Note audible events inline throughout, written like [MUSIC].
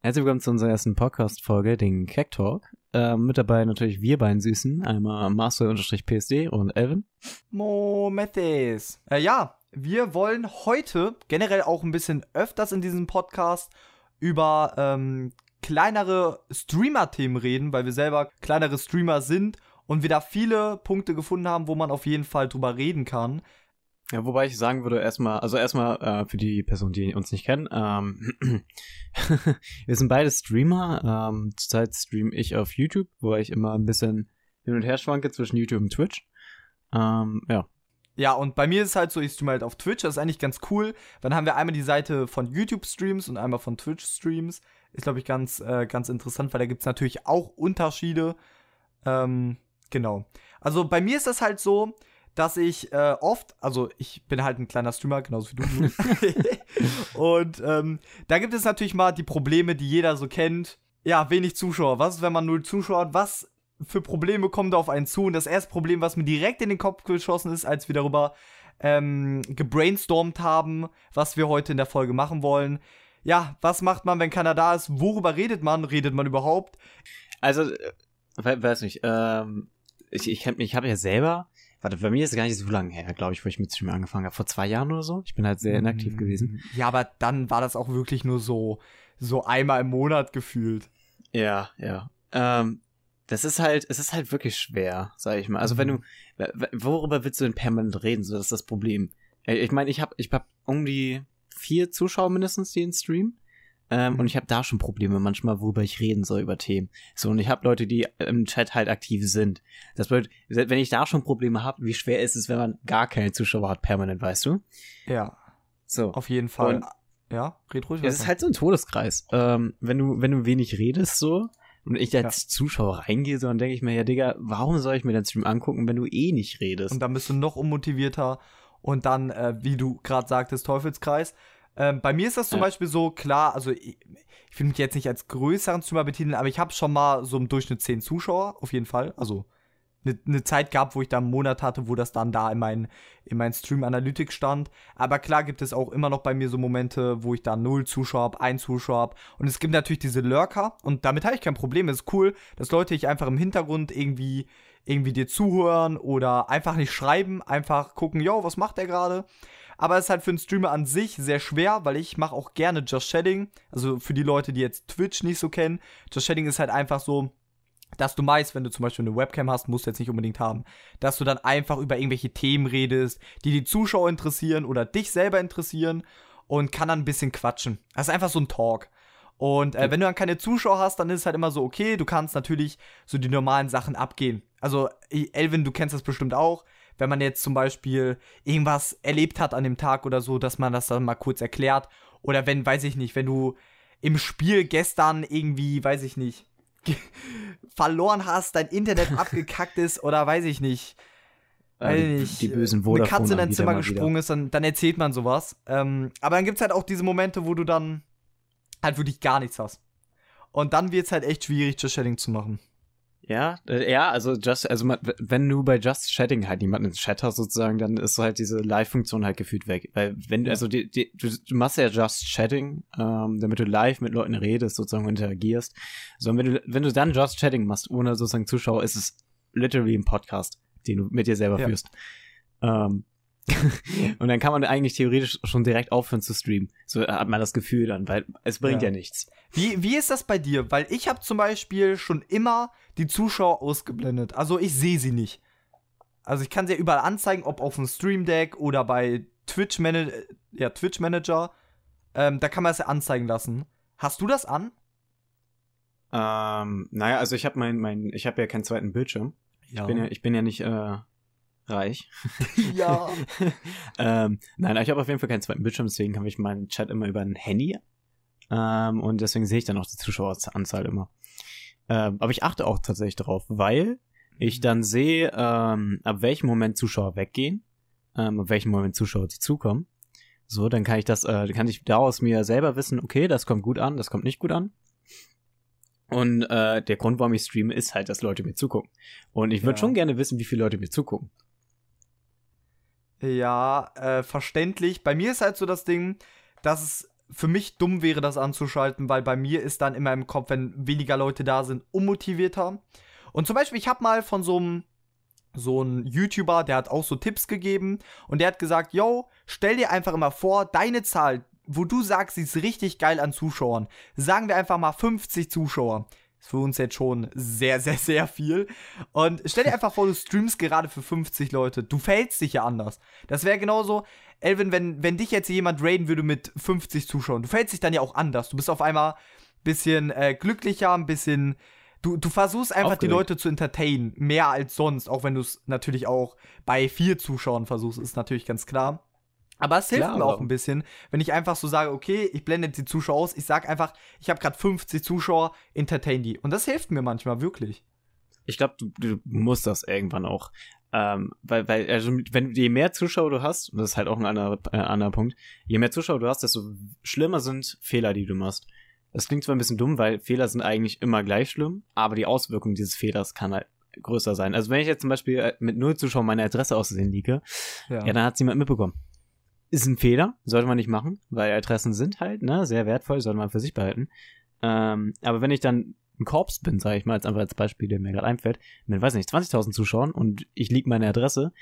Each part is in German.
Herzlich willkommen zu unserer ersten Podcast-Folge, den Crack Talk. Ähm, mit dabei natürlich wir beiden Süßen, einmal Master-PSD und Elvin. Mo Mathes. Äh, ja, wir wollen heute generell auch ein bisschen öfters in diesem Podcast über ähm, kleinere Streamer-Themen reden, weil wir selber kleinere Streamer sind und wir da viele Punkte gefunden haben, wo man auf jeden Fall drüber reden kann. Ja, wobei ich sagen würde, erstmal, also erstmal äh, für die Personen, die uns nicht kennen, ähm, [CLEARS THROAT] wir sind beide Streamer. Ähm, zurzeit streame ich auf YouTube, wo ich immer ein bisschen hin und her schwanke zwischen YouTube und Twitch. Ähm, ja. Ja, und bei mir ist es halt so, ich streame halt auf Twitch, das ist eigentlich ganz cool. Dann haben wir einmal die Seite von YouTube-Streams und einmal von Twitch-Streams. Ist, glaube ich, ganz, äh, ganz interessant, weil da gibt es natürlich auch Unterschiede. Ähm, genau. Also bei mir ist das halt so, dass ich äh, oft, also ich bin halt ein kleiner Streamer, genauso wie du. [LAUGHS] und ähm, da gibt es natürlich mal die Probleme, die jeder so kennt. Ja, wenig Zuschauer. Was ist, wenn man null Zuschauer hat? Was für Probleme kommen da auf einen zu? Und das erste Problem, was mir direkt in den Kopf geschossen ist, als wir darüber ähm, gebrainstormt haben, was wir heute in der Folge machen wollen. Ja, was macht man, wenn keiner da ist? Worüber redet man? Redet man überhaupt? Also, äh, weiß nicht, ähm, ich, ich, ich habe ja selber Warte, bei mir ist es gar nicht so lange her, glaube ich, wo ich mit Stream angefangen habe. Vor zwei Jahren oder so. Ich bin halt sehr inaktiv mm, gewesen. Ja, aber dann war das auch wirklich nur so, so einmal im Monat gefühlt. Ja, ja. Ähm, das ist halt, es ist halt wirklich schwer, sag ich mal. Also mhm. wenn du, worüber willst du denn permanent reden? So, das ist das Problem. Ich meine, ich habe, ich hab um die vier Zuschauer mindestens, die in Stream. Ähm, mhm. Und ich habe da schon Probleme manchmal, worüber ich reden soll über Themen. So, und ich habe Leute, die im Chat halt aktiv sind. Das bedeutet, wenn ich da schon Probleme habe, wie schwer ist es, wenn man gar keine Zuschauer hat, permanent, weißt du? Ja. So. Auf jeden Fall. Und ja, red ruhig. Es ist halt so ein Todeskreis. Ähm, wenn du, wenn du wenig redest, so, und ich als ja. Zuschauer reingehe, so, dann denke ich mir, ja, Digga, warum soll ich mir den Stream angucken, wenn du eh nicht redest? Und dann bist du noch unmotivierter und dann, äh, wie du gerade sagtest, Teufelskreis. Ähm, bei mir ist das zum ja. Beispiel so, klar, also ich, ich will mich jetzt nicht als größeren Streamer betiteln, aber ich habe schon mal so im Durchschnitt 10 Zuschauer, auf jeden Fall. Also eine ne Zeit gab, wo ich da einen Monat hatte, wo das dann da in meinen in mein Stream Analytics stand. Aber klar gibt es auch immer noch bei mir so Momente, wo ich da null Zuschauer habe, ein Zuschauer habe. Und es gibt natürlich diese Lurker und damit habe ich kein Problem. Es ist cool, dass Leute ich einfach im Hintergrund irgendwie irgendwie dir zuhören oder einfach nicht schreiben, einfach gucken, yo, was macht der gerade? Aber es ist halt für einen Streamer an sich sehr schwer, weil ich mache auch gerne Just Shedding. Also für die Leute, die jetzt Twitch nicht so kennen. Just Shedding ist halt einfach so, dass du meist, wenn du zum Beispiel eine Webcam hast, musst du jetzt nicht unbedingt haben, dass du dann einfach über irgendwelche Themen redest, die die Zuschauer interessieren oder dich selber interessieren und kann dann ein bisschen quatschen. Das ist einfach so ein Talk. Und äh, wenn du dann keine Zuschauer hast, dann ist es halt immer so, okay, du kannst natürlich so die normalen Sachen abgehen. Also, Elvin, du kennst das bestimmt auch wenn man jetzt zum Beispiel irgendwas erlebt hat an dem Tag oder so, dass man das dann mal kurz erklärt. Oder wenn, weiß ich nicht, wenn du im Spiel gestern irgendwie, weiß ich nicht, [LAUGHS] verloren hast, dein Internet [LAUGHS] abgekackt ist oder weiß ich nicht. Äh, die, nicht, die, bösen Vodafone Eine Katze in dein Zimmer gesprungen ist, dann, dann erzählt man sowas. Ähm, aber dann gibt es halt auch diese Momente, wo du dann halt wirklich gar nichts hast. Und dann wird es halt echt schwierig, Just Chatting zu machen. Ja, ja, also just, also wenn du bei Just Chatting halt niemanden ins Chat hast sozusagen, dann ist halt diese Live-Funktion halt gefühlt weg. Weil wenn, ja. also die, die, du, du machst ja Just Chatting, ähm, damit du live mit Leuten redest, sozusagen interagierst. So, und wenn du, wenn du dann Just Chatting machst, ohne sozusagen Zuschauer, ist es literally ein Podcast, den du mit dir selber ja. führst. Ähm, [LAUGHS] und dann kann man eigentlich theoretisch schon direkt aufhören zu streamen. So hat man das Gefühl dann, weil es bringt ja, ja nichts. Wie, wie ist das bei dir? Weil ich habe zum Beispiel schon immer die Zuschauer ausgeblendet. Also ich sehe sie nicht. Also ich kann sie ja überall anzeigen, ob auf dem Stream Deck oder bei Twitch, Mana ja, Twitch Manager. Ähm, da kann man es ja anzeigen lassen. Hast du das an? Ähm, naja, also ich habe mein, mein, ich habe ja keinen zweiten Bildschirm. Ja. Ich bin ja, ich bin ja nicht äh, reich. Ja. [LAUGHS] ähm, nein, ich habe auf jeden Fall keinen zweiten Bildschirm, deswegen habe ich meinen Chat immer über ein Handy. Ähm, und deswegen sehe ich dann auch die Zuschaueranzahl immer. Ähm, aber ich achte auch tatsächlich darauf, weil ich mhm. dann sehe, ähm, ab welchem Moment Zuschauer weggehen, ähm, ab welchem Moment Zuschauer dazukommen. So, dann kann ich das, äh, kann ich daraus mir selber wissen, okay, das kommt gut an, das kommt nicht gut an. Und äh, der Grund, warum ich streame, ist halt, dass Leute mir zugucken. Und ich würde ja. schon gerne wissen, wie viele Leute mir zugucken. Ja, äh, verständlich. Bei mir ist halt so das Ding, dass es für mich dumm wäre, das anzuschalten, weil bei mir ist dann immer im Kopf, wenn weniger Leute da sind, unmotivierter. Und zum Beispiel, ich habe mal von so einem so ein YouTuber, der hat auch so Tipps gegeben und der hat gesagt, yo, stell dir einfach immer vor, deine Zahl, wo du sagst, sie ist richtig geil an Zuschauern, sagen wir einfach mal 50 Zuschauer. Ist für uns jetzt schon sehr, sehr, sehr viel. Und stell dir einfach vor, du streamst gerade für 50 Leute. Du fällst dich ja anders. Das wäre genauso, Elvin, wenn, wenn dich jetzt jemand raiden würde mit 50 Zuschauern, du fällst dich dann ja auch anders. Du bist auf einmal ein bisschen äh, glücklicher, ein bisschen Du, du versuchst einfach Aufgeregt. die Leute zu entertainen, mehr als sonst, auch wenn du es natürlich auch bei vier Zuschauern versuchst, ist natürlich ganz klar. Aber es hilft klar, mir auch ein bisschen, wenn ich einfach so sage, okay, ich blende die Zuschauer aus, ich sage einfach, ich habe gerade 50 Zuschauer, entertain die. Und das hilft mir manchmal wirklich. Ich glaube, du, du musst das irgendwann auch. Ähm, weil, weil, also, wenn je mehr Zuschauer du hast, und das ist halt auch ein anderer, äh, anderer Punkt, je mehr Zuschauer du hast, desto schlimmer sind Fehler, die du machst. Das klingt zwar ein bisschen dumm, weil Fehler sind eigentlich immer gleich schlimm, aber die Auswirkung dieses Fehlers kann halt größer sein. Also wenn ich jetzt zum Beispiel äh, mit null Zuschauern meine Adresse aussehen liege, ja. ja, dann hat es jemand mitbekommen. Ist ein Fehler, sollte man nicht machen, weil Adressen sind halt, ne, sehr wertvoll, sollte man für sich behalten. Ähm, aber wenn ich dann ein Korps bin, sage ich mal, jetzt einfach als Beispiel, der mir gerade einfällt, mit, weiß nicht, 20.000 Zuschauern und ich liege meine Adresse,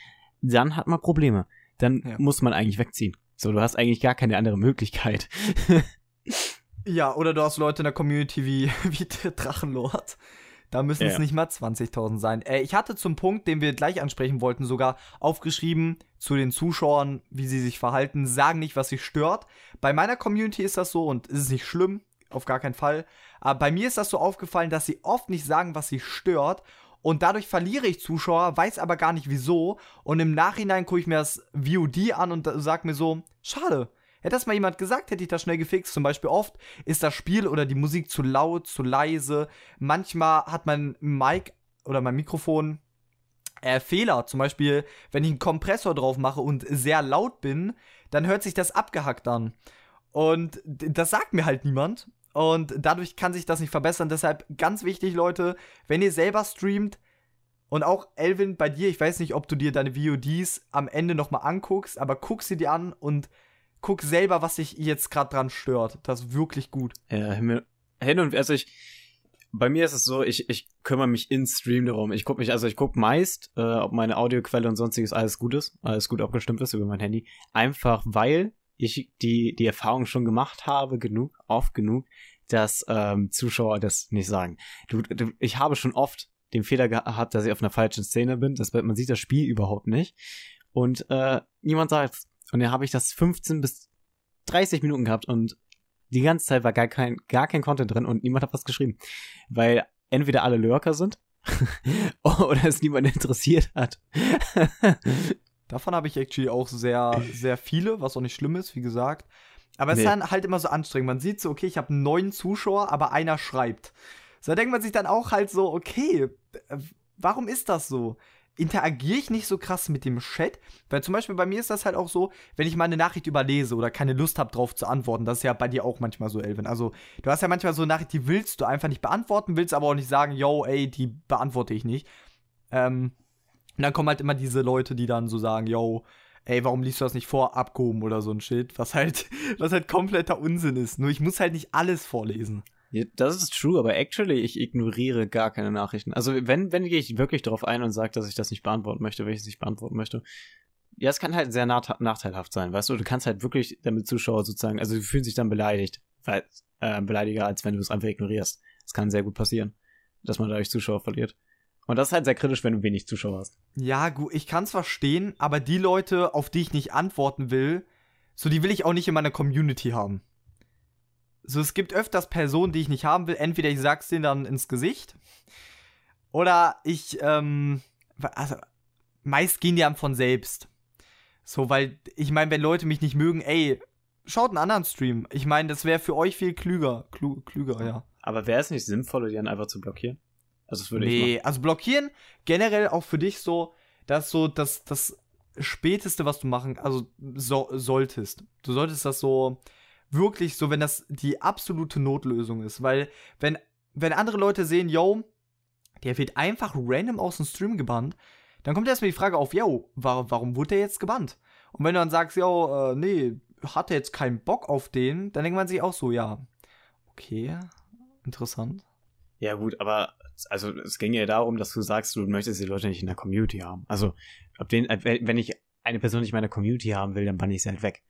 dann hat man Probleme. Dann ja. muss man eigentlich wegziehen. So, du hast eigentlich gar keine andere Möglichkeit. [LAUGHS] Ja, oder du hast Leute in der Community wie, [LAUGHS] wie Drachenlord. Da müssen es ja. nicht mal 20.000 sein. Äh, ich hatte zum Punkt, den wir gleich ansprechen wollten, sogar aufgeschrieben zu den Zuschauern, wie sie sich verhalten, sagen nicht, was sie stört. Bei meiner Community ist das so und ist es nicht schlimm, auf gar keinen Fall. Aber bei mir ist das so aufgefallen, dass sie oft nicht sagen, was sie stört. Und dadurch verliere ich Zuschauer, weiß aber gar nicht wieso. Und im Nachhinein gucke ich mir das VOD an und sage mir so, schade, Hätte das mal jemand gesagt, hätte ich das schnell gefixt. Zum Beispiel oft ist das Spiel oder die Musik zu laut, zu leise. Manchmal hat mein Mic oder mein Mikrofon äh, Fehler. Zum Beispiel, wenn ich einen Kompressor drauf mache und sehr laut bin, dann hört sich das abgehackt an. Und das sagt mir halt niemand. Und dadurch kann sich das nicht verbessern. Deshalb ganz wichtig, Leute, wenn ihr selber streamt, und auch Elvin, bei dir, ich weiß nicht, ob du dir deine VODs am Ende nochmal anguckst, aber guck sie dir an und guck selber, was sich jetzt gerade dran stört. Das ist wirklich gut. Ja, hin und also ich bei mir ist es so, ich, ich kümmere mich in Stream darum. Ich gucke mich, also ich gucke meist, äh, ob meine Audioquelle und sonstiges alles gut ist, alles gut abgestimmt ist über mein Handy. Einfach weil ich die, die Erfahrung schon gemacht habe, genug, oft genug, dass ähm, Zuschauer das nicht sagen. Du, du, ich habe schon oft den Fehler gehabt, dass ich auf einer falschen Szene bin. Das, man sieht das Spiel überhaupt nicht. Und äh, niemand sagt, und dann habe ich das 15 bis 30 Minuten gehabt und die ganze Zeit war gar kein, gar kein Content drin und niemand hat was geschrieben. Weil entweder alle Lurker sind [LAUGHS] oder es niemand interessiert hat. [LAUGHS] Davon habe ich actually auch sehr, sehr viele, was auch nicht schlimm ist, wie gesagt. Aber es nee. ist dann halt immer so anstrengend. Man sieht so, okay, ich habe neun Zuschauer, aber einer schreibt. So da denkt man sich dann auch halt so, okay, warum ist das so? Interagiere ich nicht so krass mit dem Chat, weil zum Beispiel bei mir ist das halt auch so, wenn ich mal eine Nachricht überlese oder keine Lust habe, drauf zu antworten, das ist ja bei dir auch manchmal so, Elvin. Also, du hast ja manchmal so eine Nachricht, die willst du einfach nicht beantworten, willst aber auch nicht sagen, yo, ey, die beantworte ich nicht. Ähm, und dann kommen halt immer diese Leute, die dann so sagen, yo, ey, warum liest du das nicht vor, abgehoben oder so ein Shit, was halt, [LAUGHS] was halt kompletter Unsinn ist. Nur ich muss halt nicht alles vorlesen. Das ist true, aber actually, ich ignoriere gar keine Nachrichten. Also wenn, wenn gehe ich wirklich darauf ein und sage, dass ich das nicht beantworten möchte, wenn ich es nicht beantworten möchte. Ja, es kann halt sehr nachteilhaft sein, weißt du? Du kannst halt wirklich damit Zuschauer sozusagen, also die fühlen sich dann beleidigt, weil, äh, beleidiger, als wenn du es einfach ignorierst. Das kann sehr gut passieren, dass man dadurch Zuschauer verliert. Und das ist halt sehr kritisch, wenn du wenig Zuschauer hast. Ja, gut, ich kann es verstehen, aber die Leute, auf die ich nicht antworten will, so die will ich auch nicht in meiner Community haben. So, es gibt öfters Personen, die ich nicht haben will. Entweder ich sag's denen dann ins Gesicht. Oder ich, ähm, also, meist gehen die einem von selbst. So, weil, ich meine, wenn Leute mich nicht mögen, ey, schaut einen anderen Stream. Ich meine, das wäre für euch viel klüger. Klü klüger, ja. Aber wäre es nicht sinnvoller, die dann einfach zu blockieren? Also, das würde nee, ich Nee, also blockieren generell auch für dich so, dass so das, das Späteste, was du machen, also so, solltest. Du solltest das so wirklich so, wenn das die absolute Notlösung ist. Weil, wenn, wenn andere Leute sehen, yo, der wird einfach random aus dem Stream gebannt, dann kommt erstmal die Frage auf, yo, warum, warum wurde der jetzt gebannt? Und wenn du dann sagst, yo, äh, nee, hatte jetzt keinen Bock auf den, dann denkt man sich auch so, ja, okay, interessant. Ja, gut, aber also es ging ja darum, dass du sagst, du möchtest die Leute nicht in der Community haben. Also, ob den, äh, wenn ich eine Person nicht in meiner Community haben will, dann bann ich sie halt weg.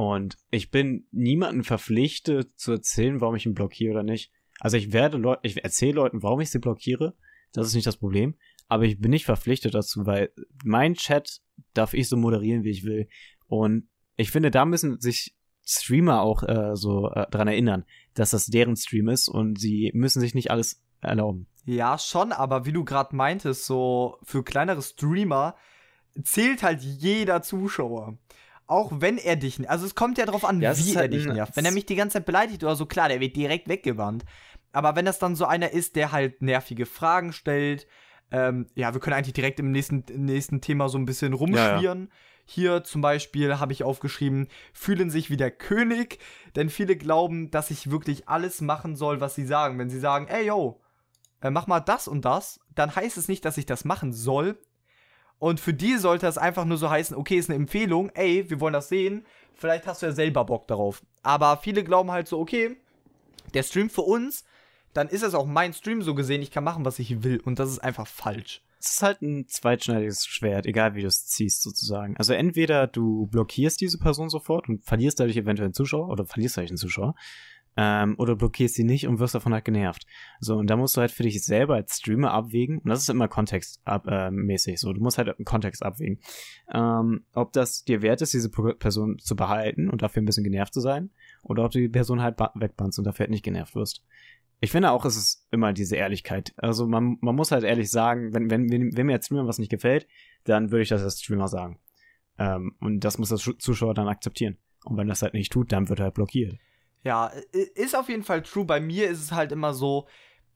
Und ich bin niemandem verpflichtet zu erzählen, warum ich ihn blockiere oder nicht. Also ich werde Leute, ich erzähle Leuten, warum ich sie blockiere. Das ist nicht das Problem. Aber ich bin nicht verpflichtet dazu, weil mein Chat darf ich so moderieren, wie ich will. Und ich finde, da müssen sich Streamer auch äh, so äh, dran erinnern, dass das deren Stream ist und sie müssen sich nicht alles erlauben. Ja, schon, aber wie du gerade meintest, so für kleinere Streamer zählt halt jeder Zuschauer. Auch wenn er dich, also es kommt ja darauf an, ja, wie er halt dich nervt. Wenn er mich die ganze Zeit beleidigt oder so, klar, der wird direkt weggewandt. Aber wenn das dann so einer ist, der halt nervige Fragen stellt, ähm, ja, wir können eigentlich direkt im nächsten, nächsten Thema so ein bisschen rumschwirren. Ja, ja. Hier zum Beispiel habe ich aufgeschrieben, fühlen sich wie der König, denn viele glauben, dass ich wirklich alles machen soll, was sie sagen. Wenn sie sagen, ey yo, äh, mach mal das und das, dann heißt es nicht, dass ich das machen soll. Und für die sollte es einfach nur so heißen, okay, ist eine Empfehlung, ey, wir wollen das sehen, vielleicht hast du ja selber Bock darauf. Aber viele glauben halt so, okay, der Stream für uns, dann ist es auch mein Stream so gesehen, ich kann machen, was ich will. Und das ist einfach falsch. Es ist halt ein zweitschneidiges Schwert, egal wie du es ziehst, sozusagen. Also entweder du blockierst diese Person sofort und verlierst dadurch eventuell einen Zuschauer oder verlierst dadurch einen Zuschauer. Ähm, oder blockierst sie nicht und wirst davon halt genervt. So, und da musst du halt für dich selber als Streamer abwägen, und das ist immer kontextmäßig, äh, so, du musst halt einen Kontext abwägen, ähm, ob das dir wert ist, diese Person zu behalten und dafür ein bisschen genervt zu sein, oder ob du die Person halt wegbannst und dafür halt nicht genervt wirst ich finde auch, es ist immer diese Ehrlichkeit. Also man, man muss halt ehrlich sagen, wenn, wenn, wenn, wenn mir als Streamer was nicht gefällt, dann würde ich das als Streamer sagen. Ähm, und das muss der Zuschauer dann akzeptieren. Und wenn das halt nicht tut, dann wird er halt blockiert. Ja, ist auf jeden Fall true. Bei mir ist es halt immer so,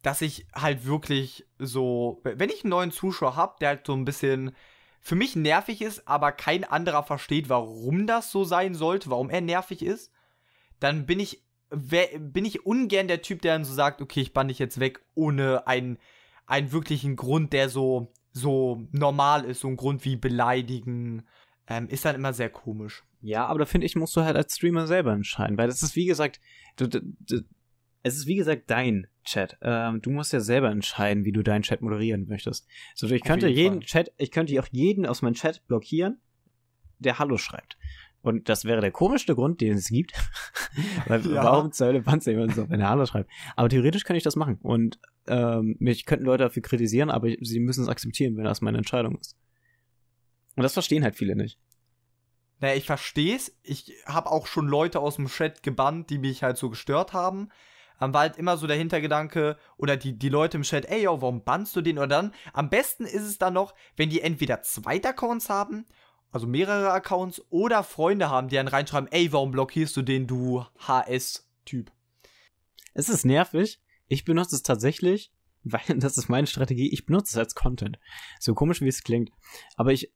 dass ich halt wirklich so, wenn ich einen neuen Zuschauer habe, der halt so ein bisschen für mich nervig ist, aber kein anderer versteht, warum das so sein sollte, warum er nervig ist, dann bin ich bin ich ungern der Typ, der dann so sagt, okay, ich bann dich jetzt weg, ohne einen, einen wirklichen Grund, der so, so normal ist, so ein Grund wie beleidigen, ähm, ist dann immer sehr komisch. Ja, aber da finde ich, musst du halt als Streamer selber entscheiden, weil das ist wie gesagt, du, du, du, es ist wie gesagt dein Chat. Ähm, du musst ja selber entscheiden, wie du deinen Chat moderieren möchtest. So, ich könnte jeden Fall. Chat, ich könnte auch jeden aus meinem Chat blockieren, der Hallo schreibt. Und das wäre der komischste Grund, den es gibt. [LAUGHS] Weil ja. warum zur Hölle Panzer jemand so, wenn er Hallo schreibt? Aber theoretisch kann ich das machen. Und ähm, mich könnten Leute dafür kritisieren, aber sie müssen es akzeptieren, wenn das meine Entscheidung ist. Und das verstehen halt viele nicht. Naja, ich verstehe es. Ich habe auch schon Leute aus dem Chat gebannt, die mich halt so gestört haben. Am war halt immer so der Hintergedanke, oder die, die Leute im Chat, ey, yo, warum bannst du den? Oder dann, am besten ist es dann noch, wenn die entweder zwei Accounts haben also mehrere Accounts oder Freunde haben, die dann reinschreiben, ey, warum blockierst du den, du HS-Typ? Es ist nervig. Ich benutze es tatsächlich, [LAUGHS] weil das ist meine Strategie. Ich benutze es als Content. So komisch, wie es klingt. Aber ich,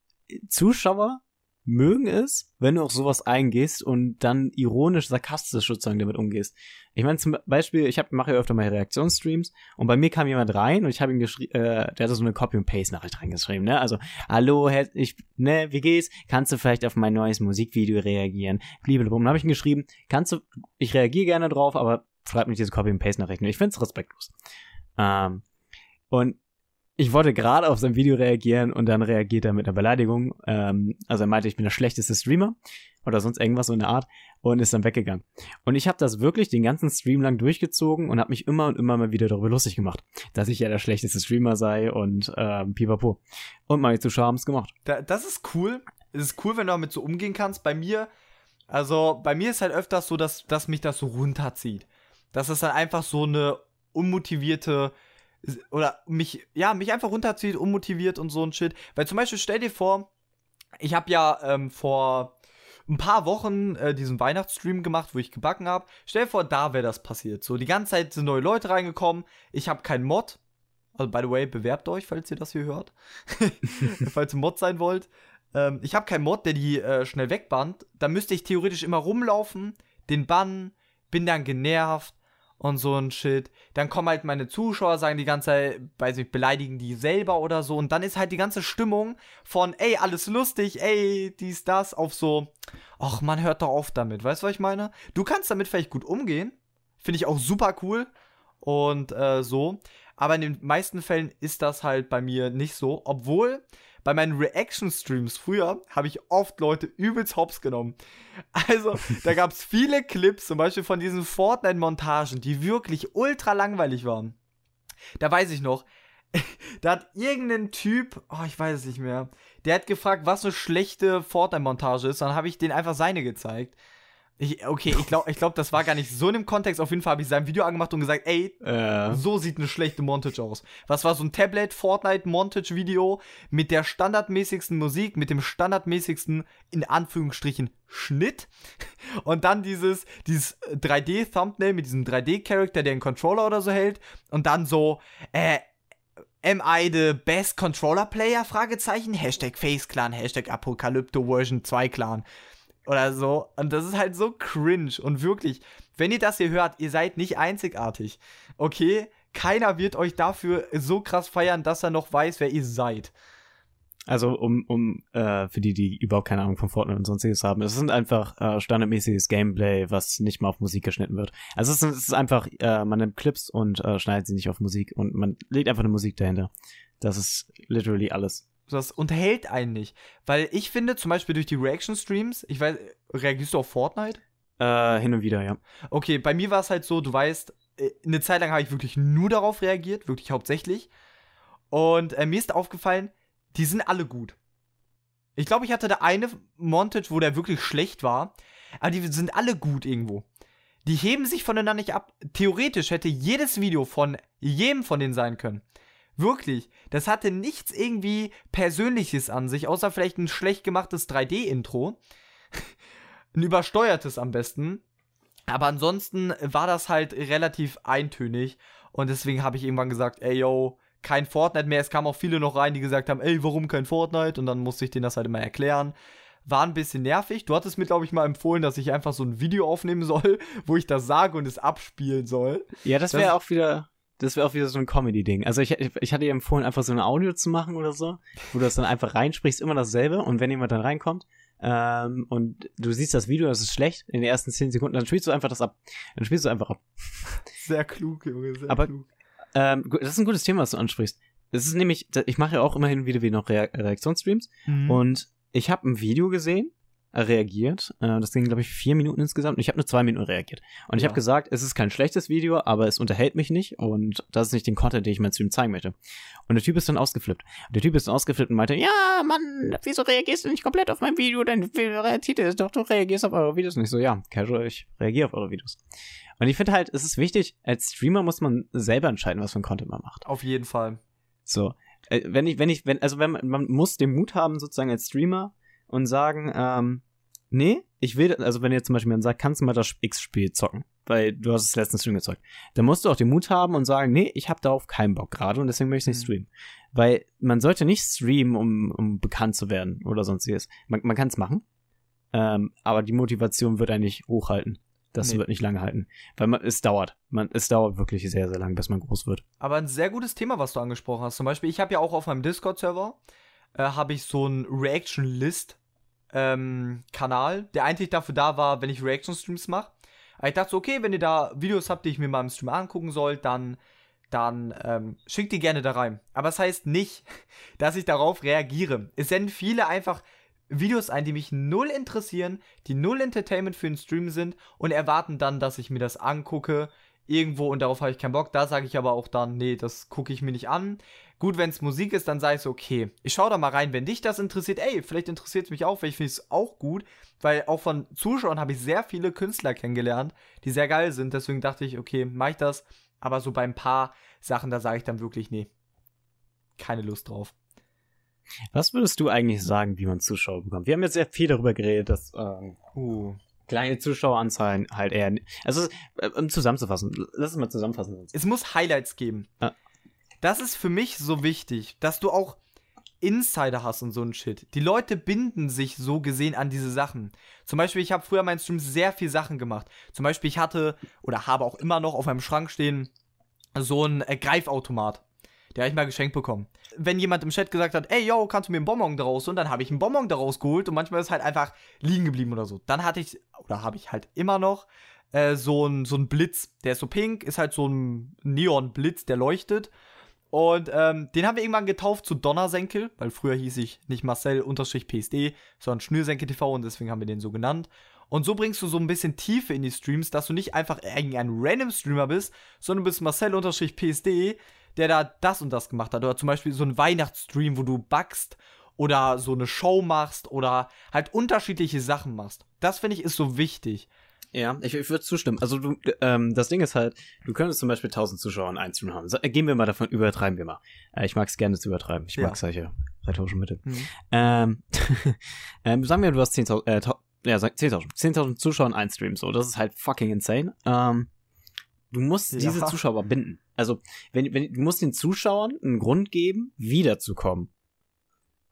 Zuschauer mögen es, wenn du auf sowas eingehst und dann ironisch, sarkastisch sozusagen damit umgehst. Ich meine zum Beispiel, ich hab, mache ja öfter mal Reaktionsstreams und bei mir kam jemand rein und ich habe ihm geschrieben, äh, der hatte so eine Copy and Paste Nachricht reingeschrieben, ne? Also, hallo, ich, ne, wie geht's? Kannst du vielleicht auf mein neues Musikvideo reagieren? Blablabla. Dann habe ich ihm geschrieben, kannst du, ich reagiere gerne drauf, aber schreib nicht diese Copy and Paste Nachrichten. Ich find's respektlos. Ähm, und ich wollte gerade auf sein Video reagieren und dann reagiert er mit einer Beleidigung. Ähm, also er meinte, ich bin der schlechteste Streamer oder sonst irgendwas so in der Art und ist dann weggegangen. Und ich habe das wirklich den ganzen Stream lang durchgezogen und habe mich immer und immer mal wieder darüber lustig gemacht, dass ich ja der schlechteste Streamer sei und ähm, pipapo. Und meine Zuschauer haben es gemacht. Da, das ist cool. Es ist cool, wenn du damit so umgehen kannst. Bei mir, also bei mir ist halt öfters so, dass, dass mich das so runterzieht. Dass es dann einfach so eine unmotivierte oder mich, ja, mich einfach runterzieht, unmotiviert und so ein Shit. Weil zum Beispiel, stell dir vor, ich habe ja ähm, vor ein paar Wochen äh, diesen Weihnachtsstream gemacht, wo ich gebacken habe. Stell dir vor, da wäre das passiert. So, die ganze Zeit sind neue Leute reingekommen. Ich habe keinen Mod. Also, by the way, bewerbt euch, falls ihr das hier hört. [LAUGHS] falls ihr Mod sein wollt. Ähm, ich habe keinen Mod, der die äh, schnell wegbannt. Da müsste ich theoretisch immer rumlaufen, den bannen, bin dann genervt und so ein Shit. Dann kommen halt meine Zuschauer, sagen die ganze Zeit, weiß nicht, beleidigen die selber oder so. Und dann ist halt die ganze Stimmung von, ey, alles lustig, ey, dies, das, auf so, ach, man hört doch auf damit. Weißt du, was ich meine? Du kannst damit vielleicht gut umgehen. Finde ich auch super cool. Und äh, so. Aber in den meisten Fällen ist das halt bei mir nicht so. Obwohl bei meinen Reaction-Streams früher habe ich oft Leute übelst hops genommen. Also, da gab es viele Clips, zum Beispiel von diesen Fortnite-Montagen, die wirklich ultra langweilig waren. Da weiß ich noch, [LAUGHS] da hat irgendein Typ, oh, ich weiß es nicht mehr, der hat gefragt, was eine schlechte Fortnite-Montage ist. Dann habe ich den einfach seine gezeigt. Ich, okay, ich glaube, ich glaub, das war gar nicht so in dem Kontext. Auf jeden Fall habe ich sein Video angemacht und gesagt, ey, äh. so sieht eine schlechte Montage aus. Was war so ein Tablet-Fortnite-Montage-Video mit der standardmäßigsten Musik, mit dem standardmäßigsten, in Anführungsstrichen, Schnitt. Und dann dieses, dieses 3D-Thumbnail mit diesem 3D-Charakter, der einen Controller oder so hält. Und dann so, äh, Am I the best Controller Player? Fragezeichen. Hashtag FaceClan, Hashtag Apokalypto Version 2 Clan oder so. Und das ist halt so cringe. Und wirklich, wenn ihr das hier hört, ihr seid nicht einzigartig. Okay? Keiner wird euch dafür so krass feiern, dass er noch weiß, wer ihr seid. Also um, um äh, für die, die überhaupt keine Ahnung von Fortnite und sonstiges haben, es sind einfach äh, standardmäßiges Gameplay, was nicht mal auf Musik geschnitten wird. Also es ist, es ist einfach, äh, man nimmt Clips und äh, schneidet sie nicht auf Musik und man legt einfach eine Musik dahinter. Das ist literally alles das unterhält einen nicht. Weil ich finde, zum Beispiel durch die Reaction-Streams, ich weiß, reagierst du auf Fortnite? Äh, hin und wieder, ja. Okay, bei mir war es halt so, du weißt, äh, eine Zeit lang habe ich wirklich nur darauf reagiert, wirklich hauptsächlich. Und äh, mir ist aufgefallen, die sind alle gut. Ich glaube, ich hatte da eine Montage, wo der wirklich schlecht war, aber die sind alle gut irgendwo. Die heben sich voneinander nicht ab. Theoretisch hätte jedes Video von jedem von denen sein können. Wirklich. Das hatte nichts irgendwie Persönliches an sich, außer vielleicht ein schlecht gemachtes 3D-Intro. [LAUGHS] ein übersteuertes am besten. Aber ansonsten war das halt relativ eintönig. Und deswegen habe ich irgendwann gesagt, ey yo, kein Fortnite mehr. Es kamen auch viele noch rein, die gesagt haben, ey, warum kein Fortnite? Und dann musste ich denen das halt immer erklären. War ein bisschen nervig. Du hattest mir, glaube ich, mal empfohlen, dass ich einfach so ein Video aufnehmen soll, [LAUGHS] wo ich das sage und es abspielen soll. Ja, das wäre auch wieder das wäre auch wieder so ein Comedy-Ding. Also ich, ich hatte dir empfohlen, einfach so ein Audio zu machen oder so, wo du das dann einfach reinsprichst, immer dasselbe. Und wenn jemand dann reinkommt ähm, und du siehst das Video, das ist schlecht, in den ersten zehn Sekunden, dann spielst du einfach das ab. Dann spielst du einfach ab. Sehr klug, Junge, sehr Aber, klug. Ähm, das ist ein gutes Thema, was du ansprichst. Es ist nämlich, ich mache ja auch immerhin wieder wie noch Re Reaktionsstreams mhm. und ich habe ein Video gesehen, reagiert. Äh, das ging, glaube ich, vier Minuten insgesamt. Und ich habe nur zwei Minuten reagiert. Und ich ja. habe gesagt, es ist kein schlechtes Video, aber es unterhält mich nicht und das ist nicht den Content, den ich meinem Stream zeigen möchte. Und der Typ ist dann ausgeflippt. Und der Typ ist dann ausgeflippt und meinte, ja, Mann, wieso reagierst du nicht komplett auf mein Video? Dein Titel ist doch, du reagierst auf eure Videos. Und ich so, ja, casual, ich reagiere auf eure Videos. Und ich finde halt, es ist wichtig, als Streamer muss man selber entscheiden, was für ein Content man macht. Auf jeden Fall. So. Äh, wenn ich, wenn ich, wenn, also wenn man, man muss den Mut haben, sozusagen als Streamer, und sagen, ähm, nee, ich will, also wenn ihr zum Beispiel mir sagt, kannst du mal das X-Spiel zocken, weil du hast es letztens Stream gezockt, dann musst du auch den Mut haben und sagen, nee, ich habe darauf keinen Bock gerade und deswegen möchte ich nicht mhm. streamen. Weil man sollte nicht streamen, um, um bekannt zu werden oder sonstiges. Man, man kann es machen, ähm, aber die Motivation wird eigentlich hochhalten. Das nee. wird nicht lange halten, weil man, es dauert. Man, es dauert wirklich sehr, sehr lang, bis man groß wird. Aber ein sehr gutes Thema, was du angesprochen hast. Zum Beispiel, ich habe ja auch auf meinem Discord-Server äh, habe ich so ein Reaction-List ähm, Kanal, der eigentlich dafür da war, wenn ich Reaction-Streams mache. Ich dachte so, okay, wenn ihr da Videos habt, die ich mir mal im Stream angucken soll, dann, dann ähm, schickt die gerne da rein. Aber das heißt nicht, [LAUGHS] dass ich darauf reagiere. Es senden viele einfach Videos ein, die mich null interessieren, die null Entertainment für den Stream sind und erwarten dann, dass ich mir das angucke irgendwo und darauf habe ich keinen Bock. Da sage ich aber auch dann, nee, das gucke ich mir nicht an. Gut, wenn es Musik ist, dann ich so, okay, ich schaue da mal rein, wenn dich das interessiert. Ey, vielleicht interessiert es mich auch, weil ich finde es auch gut, weil auch von Zuschauern habe ich sehr viele Künstler kennengelernt, die sehr geil sind. Deswegen dachte ich, okay, mache ich das. Aber so bei ein paar Sachen, da sage ich dann wirklich, nee, keine Lust drauf. Was würdest du eigentlich sagen, wie man Zuschauer bekommt? Wir haben jetzt sehr viel darüber geredet, dass ähm, uh kleine Zuschaueranzahlen halt eher. Also, äh, um zusammenzufassen, lass es mal zusammenfassen. Es muss Highlights geben. Ja. Das ist für mich so wichtig, dass du auch Insider hast und so ein Shit. Die Leute binden sich so gesehen an diese Sachen. Zum Beispiel, ich habe früher meinen Stream sehr viel Sachen gemacht. Zum Beispiel, ich hatte oder habe auch immer noch auf meinem Schrank stehen so ein äh, Greifautomat. Der habe ich mal geschenkt bekommen. Wenn jemand im Chat gesagt hat, ey, yo, kannst du mir einen Bonbon daraus holen, dann habe ich einen Bonbon daraus geholt und manchmal ist halt einfach liegen geblieben oder so. Dann hatte ich, oder habe ich halt immer noch äh, so ein so Blitz. Der ist so pink, ist halt so ein Neonblitz, der leuchtet. Und ähm, den haben wir irgendwann getauft zu Donnersenkel, weil früher hieß ich nicht Marcel-PSD, sondern Schnürsenkel TV und deswegen haben wir den so genannt. Und so bringst du so ein bisschen Tiefe in die Streams, dass du nicht einfach irgendein random Streamer bist, sondern du bist Marcel-PSD, der da das und das gemacht hat. Oder zum Beispiel so ein Weihnachtsstream, wo du backst oder so eine Show machst oder halt unterschiedliche Sachen machst. Das finde ich ist so wichtig. Ja, ich, ich würde zustimmen. Also du, ähm, das Ding ist halt, du könntest zum Beispiel 1000 Zuschauer in einem Stream haben. So, äh, gehen wir mal davon, übertreiben wir mal. Äh, ich mag es gerne zu übertreiben. Ich mag solche rhetorischen Mittel. Mhm. Ähm, [LAUGHS] ähm, sagen wir, du hast 10.000, äh, ja, 10.000, 10.000 Zuschauer in einem Stream. So, das ist halt fucking insane. Ähm, du musst ja. diese Zuschauer binden. Also, wenn, wenn, du musst den Zuschauern einen Grund geben, wiederzukommen.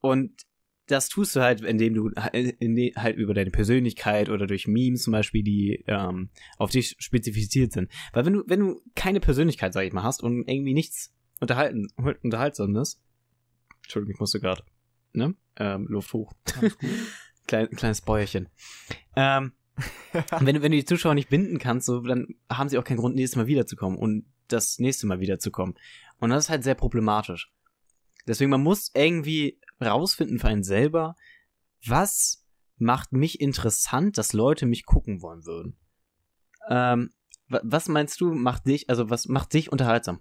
Und das tust du halt, indem du in, halt über deine Persönlichkeit oder durch Memes zum Beispiel, die ähm, auf dich spezifiziert sind. Weil wenn du, wenn du keine Persönlichkeit, sag ich mal, hast und irgendwie nichts unterhalten, unterhaltsames, Entschuldigung, ich musste gerade, ne? Ähm, Luft hoch. [LAUGHS] Klein, kleines Bäuerchen. Ähm, [LAUGHS] wenn, du, wenn du die Zuschauer nicht binden kannst, so, dann haben sie auch keinen Grund, nächstes Mal wiederzukommen und das nächste Mal wiederzukommen. Und das ist halt sehr problematisch. Deswegen, man muss irgendwie rausfinden für einen selber, was macht mich interessant, dass Leute mich gucken wollen würden. Ähm, was meinst du, macht dich, also was macht dich unterhaltsam?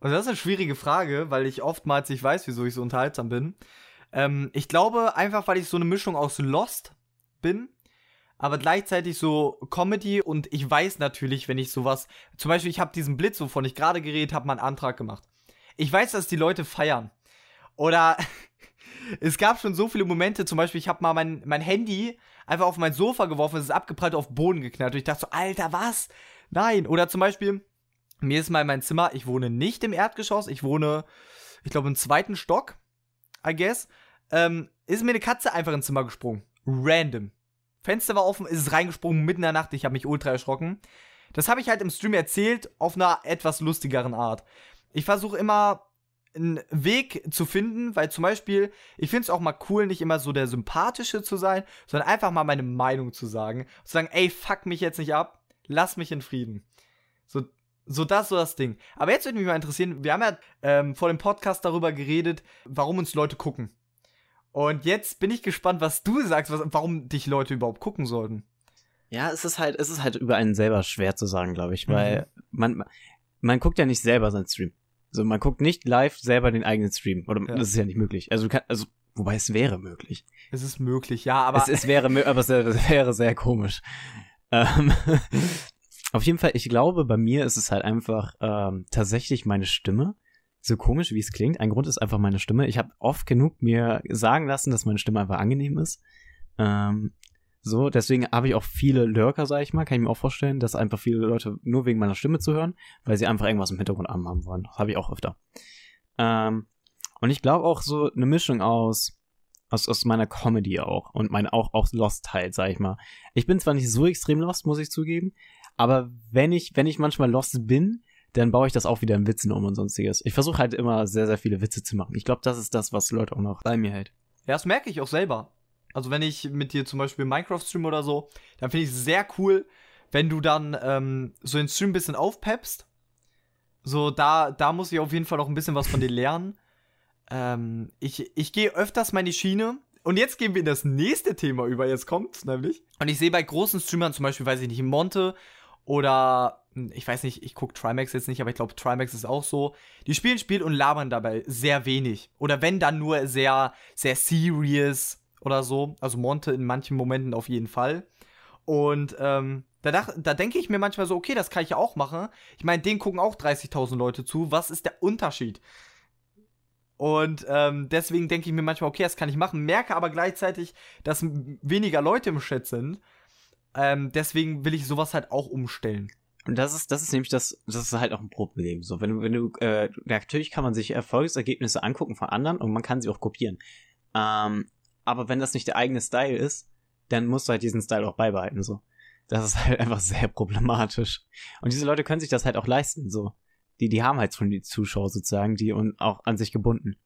Also das ist eine schwierige Frage, weil ich oftmals nicht weiß, wieso ich so unterhaltsam bin. Ähm, ich glaube einfach, weil ich so eine Mischung aus Lost bin, aber gleichzeitig so Comedy und ich weiß natürlich, wenn ich sowas, zum Beispiel ich habe diesen Blitz, wovon ich gerade geredet habe, mal einen Antrag gemacht. Ich weiß, dass die Leute feiern. Oder [LAUGHS] es gab schon so viele Momente, zum Beispiel, ich habe mal mein, mein Handy einfach auf mein Sofa geworfen, es ist abgeprallt auf den Boden geknallt. Und ich dachte so, Alter, was? Nein. Oder zum Beispiel, mir ist mal mein Zimmer, ich wohne nicht im Erdgeschoss, ich wohne, ich glaube, im zweiten Stock, I guess. Ähm, ist mir eine Katze einfach ins Zimmer gesprungen. Random. Fenster war offen, ist es reingesprungen mitten in der Nacht, ich habe mich ultra erschrocken. Das habe ich halt im Stream erzählt, auf einer etwas lustigeren Art. Ich versuche immer einen Weg zu finden, weil zum Beispiel, ich finde es auch mal cool, nicht immer so der Sympathische zu sein, sondern einfach mal meine Meinung zu sagen. Zu sagen, ey, fuck mich jetzt nicht ab, lass mich in Frieden. So, so das, so das Ding. Aber jetzt würde mich mal interessieren, wir haben ja ähm, vor dem Podcast darüber geredet, warum uns Leute gucken. Und jetzt bin ich gespannt, was du sagst, was, warum dich Leute überhaupt gucken sollten. Ja, es ist halt, es ist halt über einen selber schwer zu sagen, glaube ich, weil mhm. man, man guckt ja nicht selber seinen Stream. Also man guckt nicht live selber den eigenen Stream. Oder ja. das ist ja nicht möglich. Also du kannst, also, wobei es wäre möglich. Es ist möglich, ja, aber. Es, es wäre, aber es wäre sehr komisch. Ähm, [LAUGHS] auf jeden Fall, ich glaube, bei mir ist es halt einfach ähm, tatsächlich meine Stimme. So komisch, wie es klingt. Ein Grund ist einfach meine Stimme. Ich habe oft genug mir sagen lassen, dass meine Stimme einfach angenehm ist. Ähm, so, deswegen habe ich auch viele Lurker, sag ich mal, kann ich mir auch vorstellen, dass einfach viele Leute nur wegen meiner Stimme zuhören, weil sie einfach irgendwas im Hintergrund haben wollen. Das habe ich auch öfter. Ähm, und ich glaube auch so eine Mischung aus, aus, aus meiner Comedy auch und meine auch, auch Lost halt, sag ich mal. Ich bin zwar nicht so extrem lost, muss ich zugeben, aber wenn ich, wenn ich manchmal lost bin, dann baue ich das auch wieder in Witzen um und sonstiges. Ich versuche halt immer sehr, sehr viele Witze zu machen. Ich glaube, das ist das, was Leute auch noch bei mir hält. Ja, das merke ich auch selber. Also wenn ich mit dir zum Beispiel Minecraft stream oder so, dann finde ich es sehr cool, wenn du dann ähm, so den Stream ein bisschen aufpeppst. So, da, da muss ich auf jeden Fall noch ein bisschen was von dir lernen. Ähm, ich ich gehe öfters mal in die Schiene. Und jetzt gehen wir in das nächste Thema über. Jetzt kommt's nämlich. Und ich sehe bei großen Streamern zum Beispiel, weiß ich nicht, Monte oder ich weiß nicht, ich gucke Trimax jetzt nicht, aber ich glaube, Trimax ist auch so. Die spielen Spiel und labern dabei sehr wenig. Oder wenn dann nur sehr, sehr serious oder so. Also Monte in manchen Momenten auf jeden Fall. Und ähm, da, da denke ich mir manchmal so, okay, das kann ich ja auch machen. Ich meine, den gucken auch 30.000 Leute zu. Was ist der Unterschied? Und ähm, deswegen denke ich mir manchmal, okay, das kann ich machen. Merke aber gleichzeitig, dass weniger Leute im Chat sind. Ähm, deswegen will ich sowas halt auch umstellen. Und das ist, das ist nämlich das, das ist halt auch ein Problem. So, wenn du, wenn du, äh, natürlich kann man sich Erfolgsergebnisse angucken von anderen und man kann sie auch kopieren. Ähm, aber wenn das nicht der eigene Style ist, dann musst du halt diesen Style auch beibehalten, so. Das ist halt [LAUGHS] einfach sehr problematisch. Und diese Leute können sich das halt auch leisten, so. Die, die haben halt schon die Zuschauer sozusagen, die und auch an sich gebunden.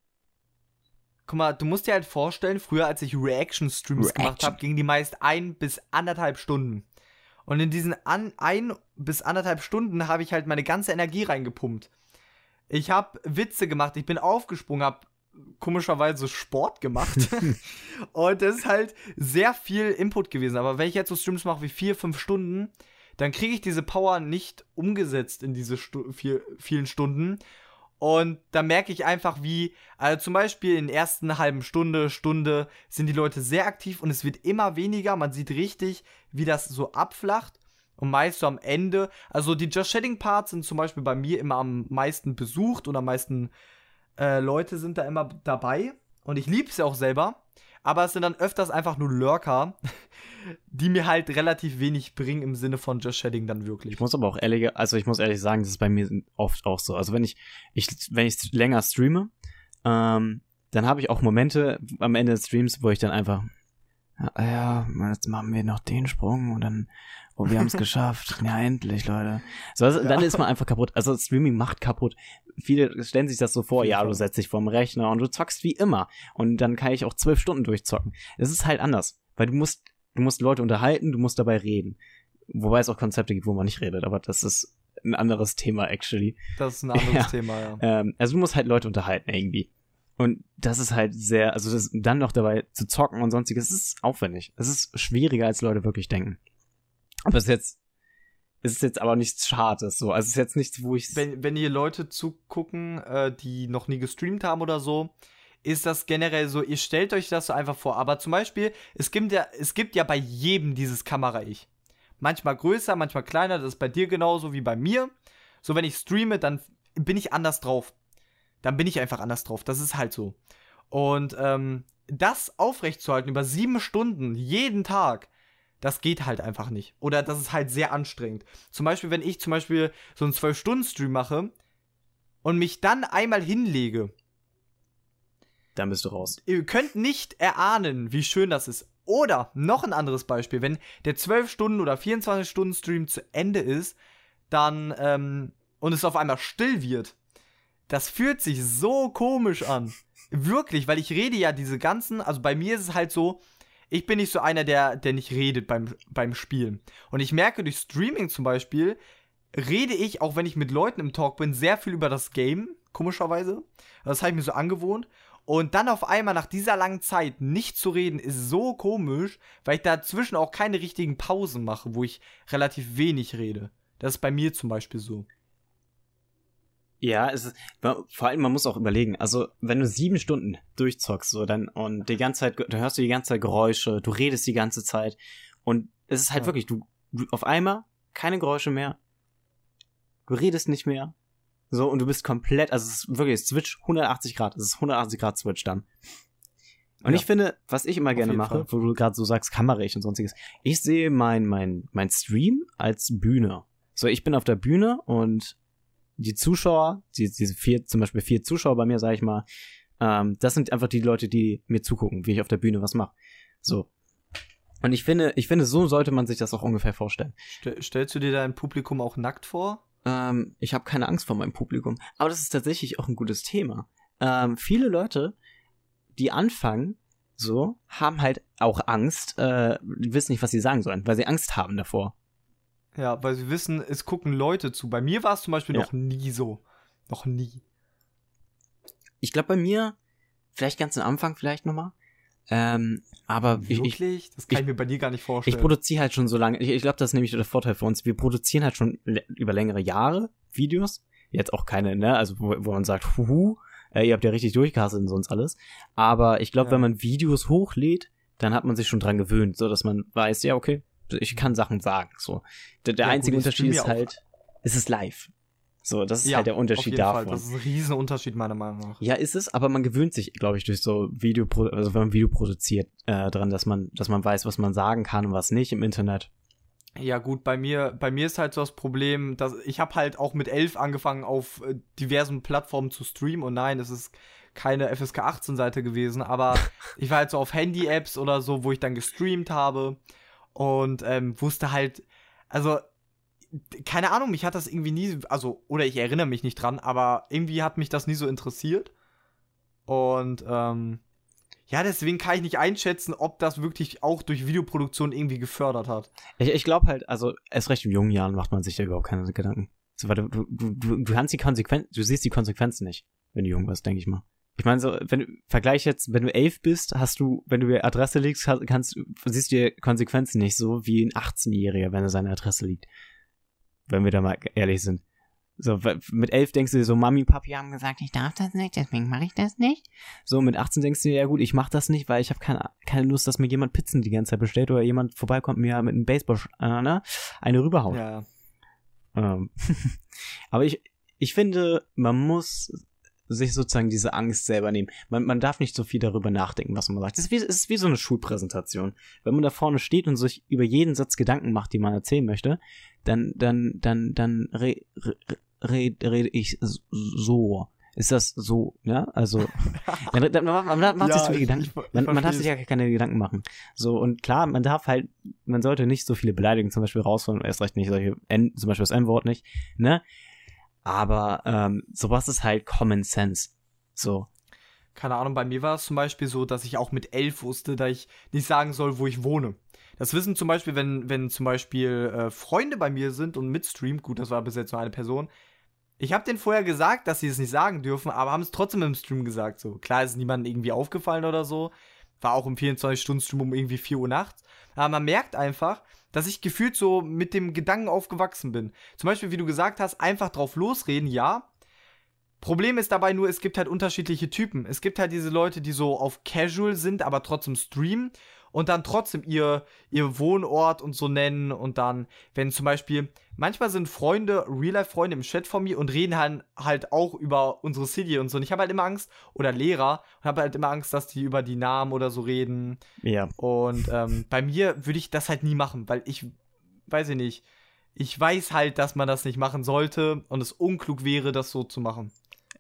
Guck mal, du musst dir halt vorstellen, früher als ich Reaction-Streams Reaction. gemacht habe, gingen die meist ein bis anderthalb Stunden. Und in diesen an, ein bis anderthalb Stunden habe ich halt meine ganze Energie reingepumpt. Ich habe Witze gemacht, ich bin aufgesprungen, habe komischerweise Sport gemacht. [LAUGHS] und das ist halt sehr viel Input gewesen. Aber wenn ich jetzt so Streams mache wie vier, fünf Stunden, dann kriege ich diese Power nicht umgesetzt in diese Stu vier, vielen Stunden. Und da merke ich einfach, wie, also zum Beispiel in der ersten halben Stunde, Stunde sind die Leute sehr aktiv und es wird immer weniger. Man sieht richtig, wie das so abflacht. Und meist so am Ende, also die Just Shedding Parts sind zum Beispiel bei mir immer am meisten besucht und am meisten äh, Leute sind da immer dabei. Und ich liebe es ja auch selber. Aber es sind dann öfters einfach nur Lurker, [LAUGHS] die mir halt relativ wenig bringen im Sinne von Just Shedding dann wirklich. Ich muss aber auch ehrlich, also ich muss ehrlich sagen, das ist bei mir oft auch so. Also wenn ich, ich wenn ich länger streame, ähm, dann habe ich auch Momente am Ende des Streams, wo ich dann einfach, ja, ja, jetzt machen wir noch den Sprung und dann, oh, wir haben es [LAUGHS] geschafft. Ja, endlich, Leute. So, also, Ja. dann ist man einfach kaputt. Also Streaming macht kaputt. Viele stellen sich das so vor, ja, du setzt dich vorm Rechner und du zockst wie immer. Und dann kann ich auch zwölf Stunden durchzocken. Es ist halt anders, weil du musst, du musst Leute unterhalten, du musst dabei reden. Wobei es auch Konzepte gibt, wo man nicht redet, aber das ist ein anderes Thema, actually. Das ist ein anderes [LAUGHS] Ja. Thema, ja. Ähm, also du musst halt Leute unterhalten irgendwie. Und das ist halt sehr, also das, dann noch dabei zu zocken und sonstiges, es ist aufwendig. Es ist schwieriger, als Leute wirklich denken. Aber es ist jetzt, es ist jetzt aber nichts Schades, so. Also es ist jetzt nichts, wo ich, Wenn, wenn ihr Leute zugucken, äh, die noch nie gestreamt haben oder so, ist das generell so, ihr stellt euch das so einfach vor. Aber zum Beispiel, es gibt ja, es gibt ja bei jedem dieses Kamera-Ich. Manchmal größer, manchmal kleiner, das ist bei dir genauso wie bei mir. So, wenn ich streame, dann bin ich anders drauf. Dann bin ich einfach anders drauf. Das ist halt so. Und ähm, das aufrechtzuerhalten über sieben Stunden, jeden Tag, das geht halt einfach nicht. Oder das ist halt sehr anstrengend. Zum Beispiel, wenn ich zum Beispiel so einen 12-Stunden-Stream mache und mich dann einmal hinlege, dann bist du raus. ihr könnt nicht erahnen, wie schön das ist. Oder noch ein anderes Beispiel, wenn der 12 Stunden oder 24 Stunden Stream zu Ende ist, dann ähm, und es auf einmal still wird, das fühlt sich so komisch an. Wirklich, weil ich rede ja diese ganzen, also bei mir ist es halt so, ich bin nicht so einer, der, der nicht redet beim, beim Spielen. Und ich merke durch Streaming zum Beispiel, rede ich, auch wenn ich mit Leuten im Talk bin, sehr viel über das Game, komischerweise. Das habe ich mir so angewohnt. Und dann auf einmal nach dieser langen Zeit nicht zu reden, ist so komisch, weil ich dazwischen auch keine richtigen Pausen mache, wo ich relativ wenig rede. Das ist bei mir zum Beispiel so. Ja, es ist, vor allem, man muss auch überlegen, also, wenn du sieben Stunden durchzockst, so, dann, und die ganze Zeit, du hörst die ganze Zeit Geräusche, du redest die ganze Zeit, und es ist halt Ja. wirklich, du, du, auf einmal, keine Geräusche mehr, du redest nicht mehr, so, und du bist komplett, also, es ist wirklich, switch 180 Grad, es ist 180 Grad Switch dann. Und Ja. ich finde, was ich immer gerne mache, Fall. wo du gerade so sagst, Kamera ich und sonstiges, ich sehe mein, mein, mein Stream als Bühne. So, ich bin auf der Bühne und die Zuschauer, die, diese vier, zum Beispiel vier Zuschauer bei mir, sag ich mal, ähm, das sind einfach die Leute, die mir zugucken, wie ich auf der Bühne was mache. So. Und ich finde, ich finde, so sollte man sich das auch ungefähr vorstellen. Stell, stellst du dir dein Publikum auch nackt vor? Ähm, ich habe keine Angst vor meinem Publikum. Aber das ist tatsächlich auch ein gutes Thema. Ähm, viele Leute, die anfangen, so, haben halt auch Angst, äh, wissen nicht, was sie sagen sollen, weil sie Angst haben davor. Ja, weil sie wissen, es gucken Leute zu. Bei mir war es zum Beispiel Ja. noch nie so. Noch nie. Ich glaube bei mir, vielleicht ganz am Anfang vielleicht nochmal. Ähm, aber ich, ich, Wirklich? das kann ich, ich- mir bei dir gar nicht Ich vorstellen. produziere halt schon so lange, ich, ich glaube, das ist nämlich der Vorteil für uns. Wir produzieren halt schon über längere Jahre Videos. Jetzt auch keine, ne, also wo, wo man sagt, huhu, äh, ihr habt ja richtig durchgehasselt und sonst alles. Aber ich glaube, Ja. wenn man Videos hochlädt, dann hat man sich schon dran gewöhnt, so dass man weiß, ja, okay, ich kann Sachen sagen. So. Der, der Ja, gut, einzige ich Unterschied ist halt, es ist live. So, das ist Ja, halt der Auf Unterschied jeden davon. Fall. Das ist ein riesen Unterschied, meiner Meinung nach. Ja, ist es, aber man gewöhnt sich, glaube ich, durch so Video, also wenn man Video produziert, äh, dran, dass man, dass man weiß, was man sagen kann und was nicht im Internet. Ja, gut, bei mir, bei mir ist halt so das Problem, dass ich habe halt auch mit elf angefangen, auf äh, diversen Plattformen zu streamen. Und nein, es ist keine FSK 18 Seite gewesen, aber [LAUGHS] ich war halt so auf Handy-Apps oder so, wo ich dann gestreamt habe und ähm, wusste halt, also keine Ahnung, mich hat das irgendwie nie, also, oder ich erinnere mich nicht dran, aber irgendwie hat mich das nie so interessiert. Und ähm, ja, deswegen kann ich nicht einschätzen, ob das wirklich auch durch Videoproduktion irgendwie gefördert hat. Ich, ich glaube halt, also erst recht in jungen Jahren macht man sich da überhaupt keine Gedanken. Du, du, du, du kannst die Konsequenzen, du siehst die Konsequenzen nicht, wenn du jung bist, denke ich mal. Ich meine, so, wenn du, vergleich jetzt, wenn du elf bist, hast du, wenn du die Adresse liegst, kannst, siehst du die Konsequenzen nicht so wie ein 18-Jähriger, wenn er seine Adresse liegt. Wenn wir da mal ehrlich sind. So, mit elf denkst du dir so, Mami, Papi haben gesagt, ich darf das nicht, deswegen mache ich das nicht. So, mit 18 denkst du dir, ja gut, ich mach das nicht, weil ich habe keine, keine Lust, dass mir jemand Pizzen die ganze Zeit bestellt oder jemand vorbeikommt mir mit einem Baseball, äh, ne, eine rüberhauen. Ja. Ähm. [LAUGHS] Aber ich, ich finde, man muss sich sozusagen diese Angst selber nehmen. Man, man darf nicht so viel darüber nachdenken, was man sagt. Es ist, wie, es ist wie so eine Schulpräsentation. Wenn man da vorne steht und sich über jeden Satz Gedanken macht, die man erzählen möchte, dann, dann, dann, dann rede re, re, ich so. Ist das so, ja? Also, man, man, man macht ja, sich so viele Gedanken. Man, man darf sich ja keine Gedanken machen. So, und klar, man darf halt, man sollte nicht so viele Beleidigungen zum Beispiel rausholen, erst recht nicht solche, N, zum Beispiel das N-Wort nicht, ne? Aber ähm, sowas ist halt Common Sense. So. Keine Ahnung, bei mir war es zum Beispiel so, dass ich auch mit elf wusste, dass ich nicht sagen soll, wo ich wohne. Das wissen zum Beispiel, wenn, wenn zum Beispiel äh, Freunde bei mir sind und mitstreamen, gut, das war bis jetzt nur eine Person. Ich habe denen vorher gesagt, dass sie es nicht sagen dürfen, aber haben es trotzdem im Stream gesagt. So klar ist niemandem irgendwie aufgefallen oder so. War auch im 24-Stunden-Stream um irgendwie 4 Uhr nachts. Aber man merkt einfach, dass ich gefühlt so mit dem Gedanken aufgewachsen bin. Zum Beispiel, wie du gesagt hast, einfach drauf losreden, ja. Problem ist dabei nur, es gibt halt unterschiedliche Typen. Es gibt halt diese Leute, die so auf Casual sind, aber trotzdem streamen und dann trotzdem ihr, ihr Wohnort und so nennen und dann, wenn zum Beispiel, manchmal sind Freunde, Real-Life-Freunde im Chat von mir und reden halt, halt auch über unsere City und so. Und ich habe halt immer Angst, oder Lehrer, und habe halt immer Angst, dass die über die Namen oder so reden. Ja. Und ähm, bei mir würde ich das halt nie machen, weil ich, weiß ich nicht, ich weiß halt, dass man das nicht machen sollte und es unklug wäre, das so zu machen.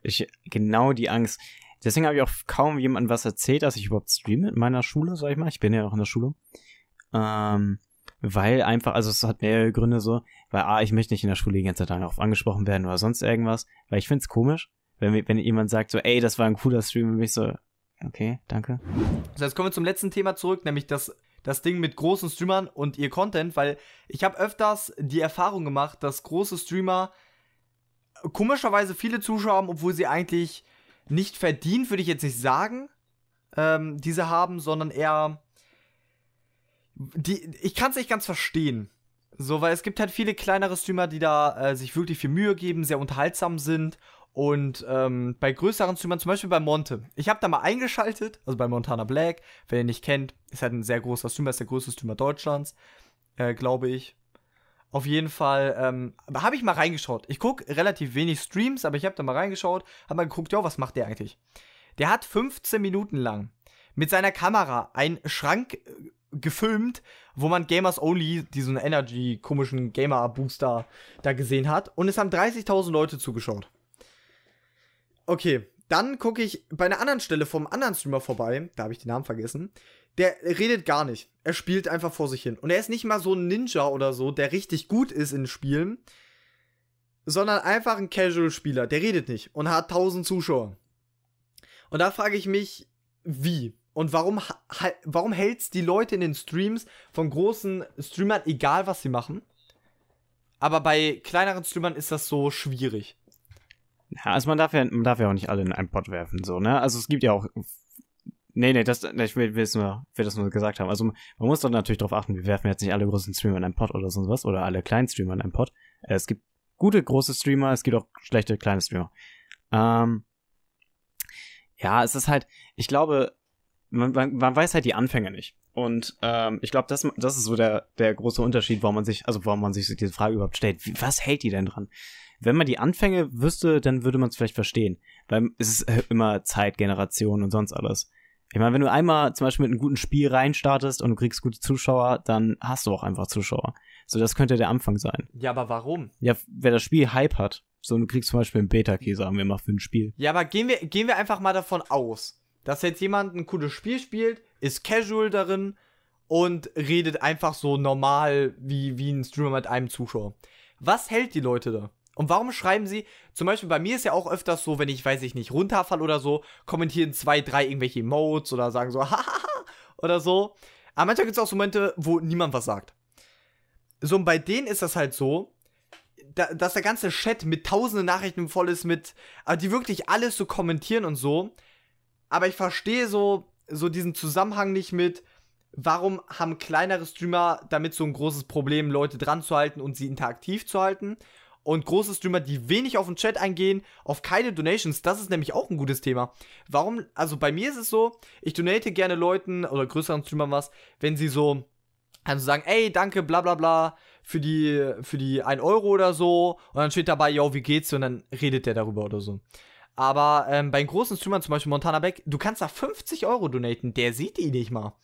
Ich, genau die Angst. Deswegen habe ich auch kaum jemandem was erzählt, dass ich überhaupt streame in meiner Schule, sag ich mal. Ich bin ja auch in der Schule. Ähm, weil einfach, also es hat mehrere Gründe so, weil A, ich möchte nicht in der Schule die ganze Zeit darauf angesprochen werden oder sonst irgendwas, weil ich finde es komisch, wenn, wenn jemand sagt so, ey, das war ein cooler Stream, und ich so, okay, danke. So, jetzt kommen wir zum letzten Thema zurück, nämlich das, das Ding mit großen Streamern und ihr Content, weil ich habe öfters die Erfahrung gemacht, dass große Streamer komischerweise viele Zuschauer haben, obwohl sie eigentlich nicht verdient, würde ich jetzt nicht sagen, ähm, diese haben, sondern eher. Die, ich kann es nicht ganz verstehen. So, weil es gibt halt viele kleinere Streamer, die da äh, sich wirklich viel Mühe geben, sehr unterhaltsam sind. Und ähm, bei größeren Streamern, zum Beispiel bei Monte, ich habe da mal eingeschaltet, also bei Montana Black, wer ihn nicht kennt, ist halt ein sehr großer Streamer, ist der größte Streamer Deutschlands, äh, glaube ich. Auf jeden Fall ähm, habe ich mal reingeschaut. Ich gucke relativ wenig Streams, aber ich habe da mal reingeschaut, habe mal geguckt, ja, was macht der eigentlich? Der hat 15 Minuten lang mit seiner Kamera einen Schrank äh, gefilmt, wo man Gamers Only, diesen Energy komischen Gamer Booster da gesehen hat und es haben 30.000 Leute zugeschaut. Okay, dann gucke ich bei einer anderen Stelle vom anderen Streamer vorbei, da habe ich den Namen vergessen der redet gar nicht. Er spielt einfach vor sich hin. Und er ist nicht mal so ein Ninja oder so, der richtig gut ist in Spielen, sondern einfach ein Casual-Spieler. Der redet nicht und hat 1000 Zuschauer. Und da frage ich mich, wie? Und warum, warum hält's die Leute in den Streams von großen Streamern, egal was sie machen? Aber bei kleineren Streamern ist das so schwierig. Ja, also man darf ja, man darf ja auch nicht alle in einen Pot werfen, so, ne? Also es gibt ja auch Nee, nee, das, ich will, will, nur, will das nur gesagt haben. Also man muss doch natürlich darauf achten, wir werfen jetzt nicht alle großen Streamer in einen Pod oder sonst was oder alle kleinen Streamer in einen Pod. Äh, es gibt gute große Streamer, es gibt auch schlechte kleine Streamer. Ähm, ja, es ist halt, ich glaube, man, man, man weiß halt die Anfänge nicht. Und ähm, ich glaube, das, das ist so der, der große Unterschied, warum man sich, also warum man sich diese Frage überhaupt stellt. Wie, was hält die denn dran? Wenn man die Anfänge wüsste, dann würde man es vielleicht verstehen. Weil es ist immer Zeit, Generation und sonst alles. Ich meine, wenn du einmal zum Beispiel mit einem guten Spiel reinstartest und du kriegst gute Zuschauer, dann hast du auch einfach Zuschauer. So, das könnte der Anfang sein. Ja, aber warum? Ja, wer das Spiel Hype hat, so, du kriegst zum Beispiel einen Beta-Key, sagen wir mal, für ein Spiel. Ja, aber gehen wir, gehen wir einfach mal davon aus, dass jetzt jemand ein cooles Spiel spielt, ist casual darin und redet einfach so normal wie, wie ein Streamer mit einem Zuschauer. Was hält die Leute da? Und warum schreiben sie, zum Beispiel bei mir ist ja auch öfters so, wenn ich, weiß ich nicht, runterfall oder so, kommentieren zwei, drei irgendwelche Emotes oder sagen so, [LAUGHS] hahaha oder so. Aber manchmal gibt es auch so Momente, wo niemand was sagt. So, und bei denen ist das halt so, da, dass der ganze Chat mit tausenden Nachrichten voll ist, mit, die wirklich alles so kommentieren und so. Aber ich verstehe so, so diesen Zusammenhang nicht mit, warum haben kleinere Streamer damit so ein großes Problem, Leute dran zu halten und sie interaktiv zu halten. Und große Streamer, die wenig auf den Chat eingehen, auf keine Donations, das ist nämlich auch ein gutes Thema. Warum, also bei mir ist es so, ich donate gerne Leuten oder größeren Streamern was, wenn sie so, also sagen, ey, danke, bla bla bla, für die, für die 1 Euro oder so. Und dann steht dabei, yo, wie geht's? Und dann redet der darüber oder so. Aber ähm, bei großen Streamern, zum Beispiel Montana Beck, du kannst da 50 Euro donaten, der sieht die nicht mal.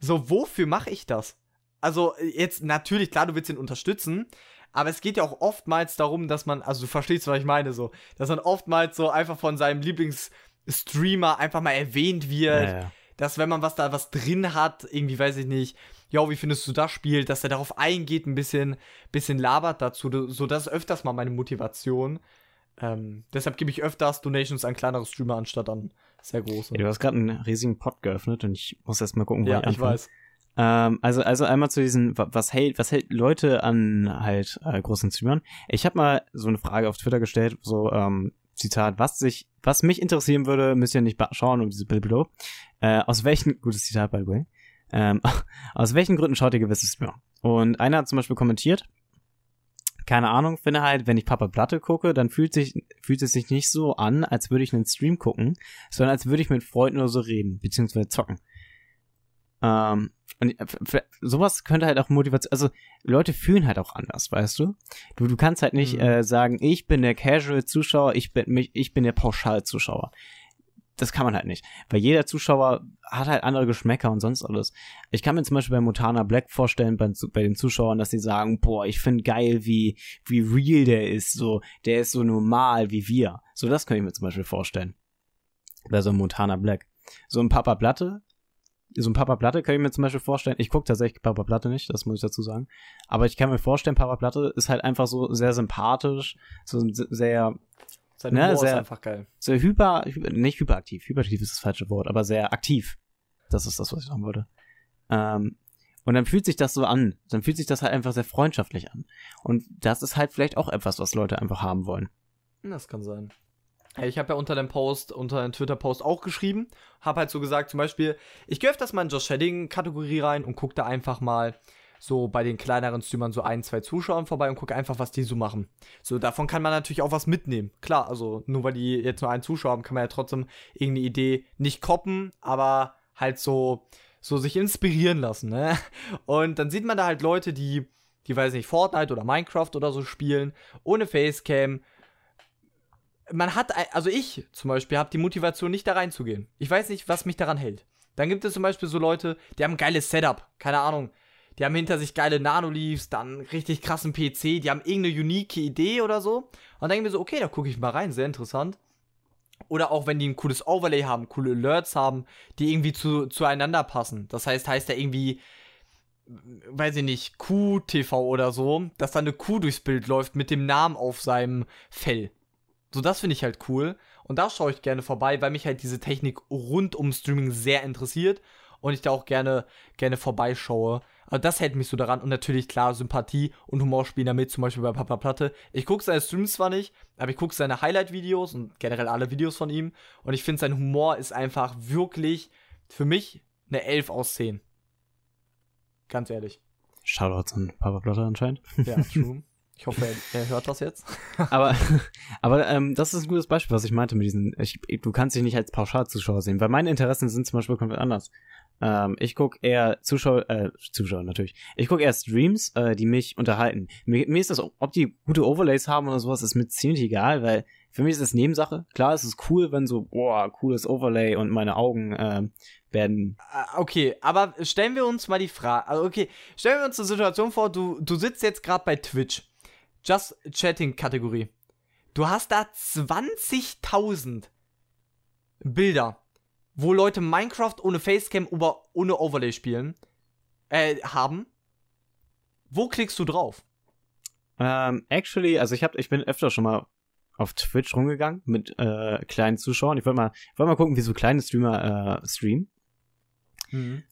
So, wofür mache ich das? Also, jetzt natürlich, klar, du willst ihn unterstützen, aber es geht ja auch oftmals darum, dass man, also du verstehst, was ich meine, so, dass man oftmals so einfach von seinem Lieblingsstreamer einfach mal erwähnt wird, Ja, ja. dass wenn man was da was drin hat, irgendwie weiß ich nicht, ja, wie findest du das Spiel, dass er darauf eingeht, ein bisschen, bisschen labert dazu, so das ist öfters mal meine Motivation. Ähm, deshalb gebe ich öfters Donations an kleinere Streamer anstatt an sehr große. Ja, du hast gerade einen riesigen Pod geöffnet und ich muss erst mal gucken, wo Ja, ich ich anfange. weiß. Ähm, also, also einmal zu diesen, wa- was hält, was hält Leute an halt äh, großen Streamern? Ich habe mal so eine Frage auf Twitter gestellt, so ähm, Zitat, was sich, was mich interessieren würde, müsst ihr nicht schauen um diese Bilbilo. Äh, aus welchen, gutes Zitat by the way, ähm, [LAUGHS] aus welchen Gründen schaut ihr gewisse Streamer? Und einer hat zum Beispiel kommentiert, keine Ahnung, finde halt, wenn ich Papa Platte gucke, dann fühlt sich, fühlt es sich nicht so an, als würde ich einen Stream gucken, sondern als würde ich mit Freunden oder so reden, beziehungsweise zocken. Ähm, und f- sowas könnte halt auch Motivation, also Leute fühlen halt auch anders, weißt du? Du, du kannst halt nicht Mhm. äh, sagen, ich bin der Casual-Zuschauer, ich bin mich, ich bin der Pauschal-Zuschauer. Das kann man halt nicht, weil jeder Zuschauer hat halt andere Geschmäcker und sonst alles. Ich kann mir zum Beispiel bei Montana Black vorstellen, bei, bei den Zuschauern, dass sie sagen, boah, ich finde geil, wie, wie real der ist, so, der ist so normal wie wir. So, das kann ich mir zum Beispiel vorstellen. Bei so einem Montana Black. So ein Papa Platte, so ein Papa Platte kann ich mir zum Beispiel vorstellen. Ich gucke tatsächlich Papa Platte nicht, das muss ich dazu sagen. Aber ich kann mir vorstellen, Papa Platte ist halt einfach so sehr sympathisch, so sehr, Sein Ne, Humor ist sehr- einfach geil. sehr hyper, hyper, nicht hyperaktiv, hyperaktiv ist das falsche Wort, aber sehr aktiv. Das ist das, was ich sagen wollte. Ähm, und dann fühlt sich das so an. Dann fühlt sich das halt einfach sehr freundschaftlich an. Und das ist halt vielleicht auch etwas, was Leute einfach haben wollen. Das kann sein. Ich habe ja unter dem Post, unter dem Twitter-Post auch geschrieben, habe halt so gesagt, zum Beispiel, ich gehe öfters mal in Josh Shedding-Kategorie rein und gucke da einfach mal so bei den kleineren Streamern so ein, zwei Zuschauern vorbei und gucke einfach, was die so machen. So, davon kann man natürlich auch was mitnehmen. Klar, also nur weil die jetzt nur einen Zuschauer haben, kann man ja trotzdem irgendeine Idee nicht koppen, aber halt so, so sich inspirieren lassen, ne? Und dann sieht man da halt Leute, die, die weiß nicht, Fortnite oder Minecraft oder so spielen, ohne Facecam, man hat, also ich zum Beispiel, habe die Motivation nicht da reinzugehen. Ich weiß nicht, was mich daran hält. Dann gibt es zum Beispiel so Leute, die haben ein geiles Setup, keine Ahnung. Die haben hinter sich geile Nanoleafs, dann richtig krassen PC, die haben irgendeine unique Idee oder so. Und dann denken wir so, okay, da gucke ich mal rein, sehr interessant. Oder auch wenn die ein cooles Overlay haben, coole Alerts haben, die irgendwie zu, zueinander passen. Das heißt, heißt da irgendwie, weiß ich nicht, QTV oder so, dass da eine Kuh durchs Bild läuft mit dem Namen auf seinem Fell. So, das finde ich halt cool. Und da schaue ich gerne vorbei, weil mich halt diese Technik rund um Streaming sehr interessiert und ich da auch gerne, gerne vorbeischaue. Aber das hält mich so daran. Und natürlich, klar, Sympathie und Humor spielen da mit, zum Beispiel bei Papa Platte. Ich gucke seine Streams zwar nicht, aber ich gucke seine Highlight-Videos und generell alle Videos von ihm. Und ich finde, sein Humor ist einfach wirklich für mich eine 11 aus 10. Ganz ehrlich. Shoutouts an Papa Platte anscheinend. Ja, true. [LAUGHS] Ich hoffe, er, er hört das jetzt. [LAUGHS] aber aber ähm, das ist ein gutes Beispiel, was ich meinte mit diesen. Ich, du kannst dich nicht als Pauschalzuschauer sehen, weil meine Interessen sind zum Beispiel komplett anders. Ähm, ich gucke eher Zuschauer, äh, Zuschauer natürlich. Ich gucke eher Streams, äh, die mich unterhalten. Mir, mir ist das, ob die gute Overlays haben oder sowas, ist mir ziemlich egal, weil für mich ist das Nebensache. Klar, es ist cool, wenn so, boah, cooles Overlay und meine Augen, ähm, werden. Ah, Okay, aber stellen wir uns mal die Frage. Also okay, stellen wir uns eine Situation vor, du, du sitzt jetzt gerade bei Twitch. Just Chatting-Kategorie. Du hast da 20.000 Bilder, wo Leute Minecraft ohne Facecam oder ohne Overlay spielen, äh, haben. Wo klickst du drauf? Ähm, actually, also ich hab, ich bin öfter schon mal auf Twitch rumgegangen mit äh, kleinen Zuschauern. Ich wollte mal, ich wollte mal gucken, wie so kleine Streamer äh, streamen.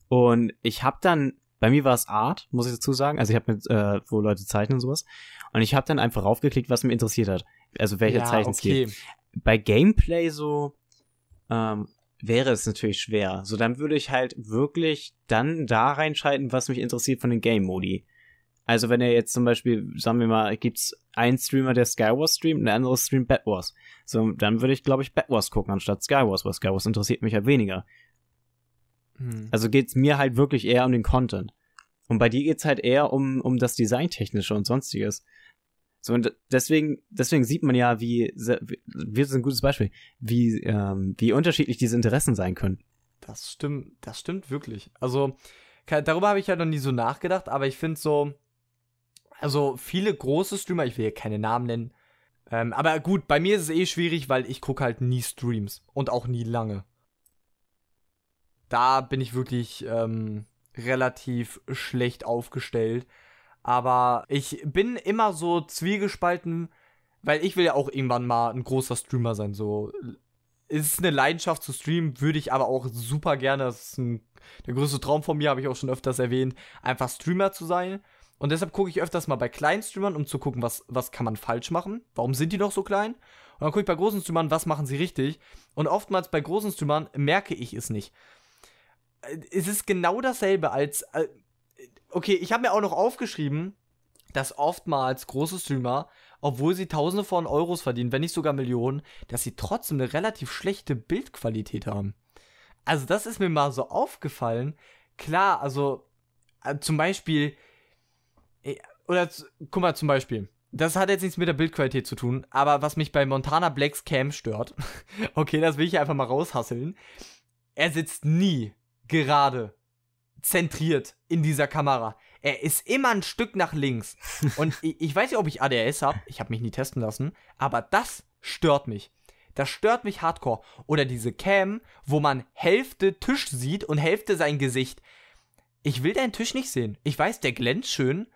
Und ich habe dann, bei mir war es Art, muss ich dazu sagen. Also ich habe mit, äh, wo Leute zeichnen und sowas. Und ich habe dann einfach raufgeklickt, was mich interessiert hat. Also welcher ja, Zeichenstil. okay. Bei Gameplay so ähm, wäre es natürlich schwer. So dann würde ich halt wirklich dann da reinschalten, was mich interessiert von den Game-Modi. Also wenn er jetzt zum Beispiel, sagen wir mal, gibt's einen Streamer, der Skywars streamt, und der andere streamt Bad Wars. So, dann würde ich, glaube ich, Bad Wars gucken, anstatt Skywars, weil Skywars interessiert mich halt weniger. Hm. Also geht's mir halt wirklich eher um den Content. Und bei dir geht's halt eher um, um das Designtechnische und sonstiges. So, und deswegen, deswegen sieht man ja, wie, wir sind ein gutes Beispiel, wie, ähm, wie unterschiedlich diese Interessen sein können. Das stimmt, das stimmt wirklich. Also, darüber habe ich ja noch nie so nachgedacht, aber ich finde so, also viele große Streamer, ich will hier keine Namen nennen, ähm, aber gut, bei mir ist es eh schwierig, weil ich gucke halt nie Streams und auch nie lange. Da bin ich wirklich ähm, relativ schlecht aufgestellt. Aber ich bin immer so zwiegespalten, weil ich will ja auch irgendwann mal ein großer Streamer sein. So es ist eine Leidenschaft zu streamen, würde ich aber auch super gerne, das ist ein, der größte Traum von mir, habe ich auch schon öfters erwähnt, einfach Streamer zu sein. Und deshalb gucke ich öfters mal bei kleinen Streamern, um zu gucken, was, was kann man falsch machen, warum sind die noch so klein. Und dann gucke ich bei großen Streamern, was machen sie richtig. Und oftmals bei großen Streamern merke ich es nicht. Äh, Es ist genau dasselbe als. äh, Okay, ich habe mir auch noch aufgeschrieben, dass oftmals große Streamer, obwohl sie Tausende von Euros verdienen, wenn nicht sogar Millionen, dass sie trotzdem eine relativ schlechte Bildqualität haben. Also das ist mir mal so aufgefallen. Klar, also äh, zum Beispiel, äh, oder guck mal zum Beispiel, das hat jetzt nichts mit der Bildqualität zu tun, aber was mich bei Montana Blacks Cam stört, [LAUGHS] okay, das will ich einfach mal raushasseln, er sitzt nie gerade zentriert in dieser Kamera. Er ist immer ein Stück nach links. [LAUGHS] Und ich, ich weiß nicht, ob ich ADS habe. Ich habe mich nie testen lassen. Aber das stört mich. Das stört mich hardcore. Oder diese Cam, wo man Hälfte Tisch sieht und Hälfte sein Gesicht. Ich will deinen Tisch nicht sehen. Ich weiß, der glänzt schön.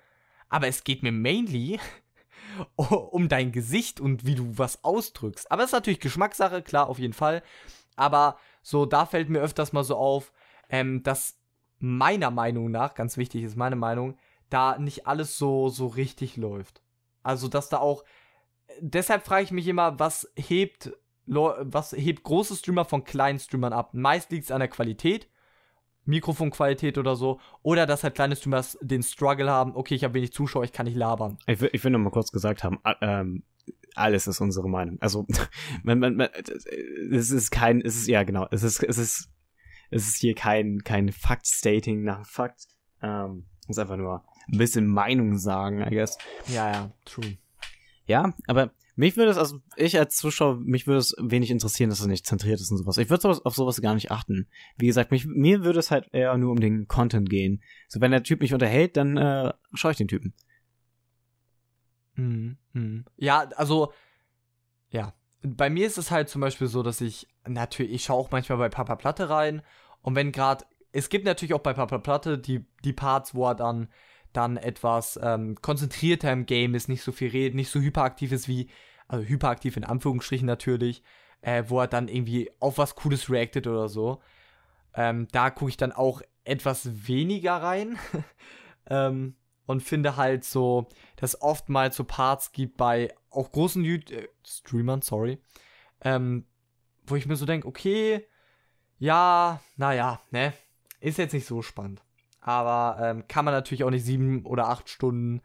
Aber es geht mir mainly [LAUGHS] um dein Gesicht und wie du was ausdrückst. Aber es ist natürlich Geschmackssache, klar, auf jeden Fall. Aber so, da fällt mir öfters mal so auf, ähm, dass meiner Meinung nach, ganz wichtig ist meine Meinung, da nicht alles so, so richtig läuft. Also, dass da auch, deshalb frage ich mich immer, was hebt, was hebt große Streamer von kleinen Streamern ab? Meist liegt es an der Qualität, Mikrofonqualität oder so, oder dass halt kleine Streamers den Struggle haben, okay, ich habe wenig Zuschauer, ich kann nicht labern. Ich will, ich will nur mal kurz gesagt haben, ähm, alles ist unsere Meinung. Also, [LAUGHS] man, man, man, es ist kein, es ist, ja genau, es ist, es ist, es ist hier kein, kein Fact-Stating nach Fakt. Ähm, es ist einfach nur ein bisschen Meinung sagen, I guess. Ja, ja, true. Ja, aber mich würde es, also ich als Zuschauer, mich würde es wenig interessieren, dass es nicht zentriert ist und sowas. Ich würde sowas, auf sowas gar nicht achten. Wie gesagt, mich, mir würde es halt eher nur um den Content gehen. So, wenn der Typ mich unterhält, dann äh, schaue ich den Typen. Mhm. Mhm. Ja, also, ja. Bei mir ist es halt zum Beispiel so, dass ich natürlich, ich schaue auch manchmal bei Papa Platte rein und wenn gerade, es gibt natürlich auch bei Papa Platte die, die Parts, wo er dann, dann etwas ähm, konzentrierter im Game ist, nicht so viel redet, nicht so hyperaktiv ist wie, also hyperaktiv in Anführungsstrichen natürlich, äh, wo er dann irgendwie auf was Cooles reactet oder so. Ähm, da gucke ich dann auch etwas weniger rein. [LAUGHS] ähm, und finde halt so, dass oftmals so Parts gibt bei auch großen Yu- äh, Streamern, sorry, ähm, wo ich mir so denke, okay, ja, naja, ne, ist jetzt nicht so spannend. Aber ähm, kann man natürlich auch nicht sieben oder acht Stunden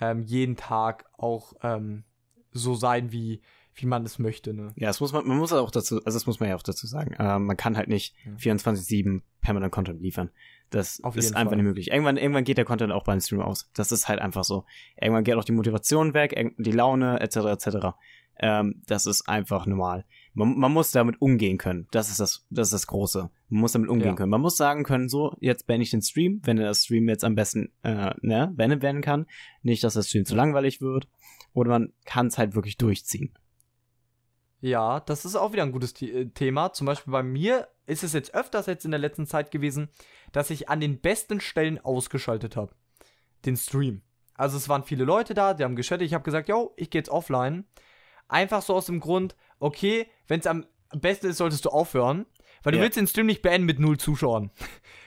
ähm, jeden Tag auch ähm, so sein, wie, wie man es möchte, ne? Ja, das muss man, man muss auch dazu, also das muss man ja auch dazu sagen. Ähm, man kann halt nicht Ja. 24-7 permanent Content liefern. Das ist einfach Fall. nicht möglich. Irgendwann, irgendwann geht der Content auch beim Stream aus. Das ist halt einfach so. Irgendwann geht auch die Motivation weg, die Laune, etc., etc. Ähm, das ist einfach normal. Man, man muss damit umgehen können. Das ist das, das ist das Große. Man muss damit umgehen Ja. können. Man muss sagen können, so, jetzt beende ich den Stream, wenn der Stream jetzt am besten, äh, ne, beendet werden kann. Nicht, dass der Stream zu langweilig wird. Oder man kann es halt wirklich durchziehen. Ja, das ist auch wieder ein gutes äh, Thema. Zum Beispiel bei mir ist es jetzt öfters jetzt in der letzten Zeit gewesen, dass ich an den besten Stellen ausgeschaltet habe. Den Stream. Also es waren viele Leute da, die haben geschattet. Ich habe gesagt, yo, ich gehe jetzt offline. Einfach so aus dem Grund, okay, wenn es am besten ist, solltest du aufhören. Weil du Ja. willst den Stream nicht beenden mit null Zuschauern. [LAUGHS]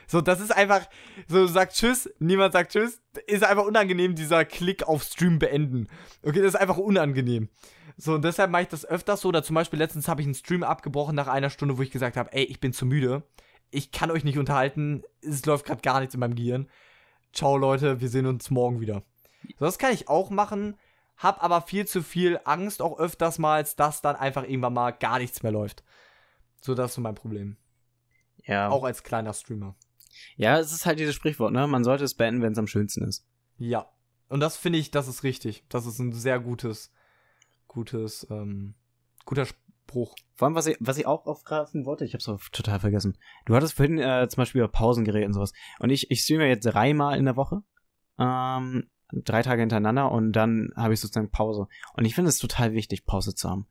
So, das ist einfach, so sagt Tschüss, niemand sagt Tschüss. Ist einfach unangenehm, dieser Klick auf Stream beenden. Okay, das ist einfach unangenehm. So, und deshalb mache ich das öfters so. Oder zum Beispiel letztens habe ich einen Stream abgebrochen nach einer Stunde, wo ich gesagt habe, ey, ich bin zu müde. Ich kann euch nicht unterhalten. Es läuft gerade gar nichts in meinem Gehirn. Ciao, Leute, wir sehen uns morgen wieder. So, das kann ich auch machen. Hab aber viel zu viel Angst auch öfters mal, dass dann einfach irgendwann mal gar nichts mehr läuft. So, das ist so mein Problem. Ja. Auch als kleiner Streamer. Ja, es ist halt dieses Sprichwort, ne? Man sollte es beenden, wenn es am schönsten ist. Ja. Und das finde ich, das ist richtig. Das ist ein sehr gutes, gutes, ähm, guter Spruch. Vor allem, was ich, was ich auch aufgreifen wollte, ich hab's auch total vergessen. Du hattest vorhin äh, zum Beispiel über Pausengeräte und sowas. Und ich, ich streame jetzt dreimal in der Woche. Ähm, drei Tage hintereinander und dann habe ich sozusagen Pause. Und ich finde es total wichtig, Pause zu haben.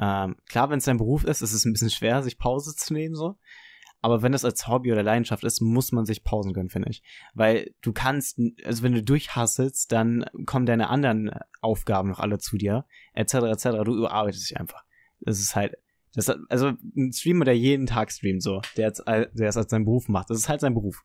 Ähm, klar, wenn es dein Beruf ist, ist es ein bisschen schwer, sich Pause zu nehmen, so. Aber wenn das als Hobby oder Leidenschaft ist, muss man sich Pausen gönnen, finde ich. Weil du kannst, also wenn du durchhasselst, dann kommen deine anderen Aufgaben noch alle zu dir, etc., etc. Du überarbeitest dich einfach. Das ist halt, das, also ein Streamer, der jeden Tag streamt, so, der jetzt, der es als seinen Beruf macht, das ist halt sein Beruf.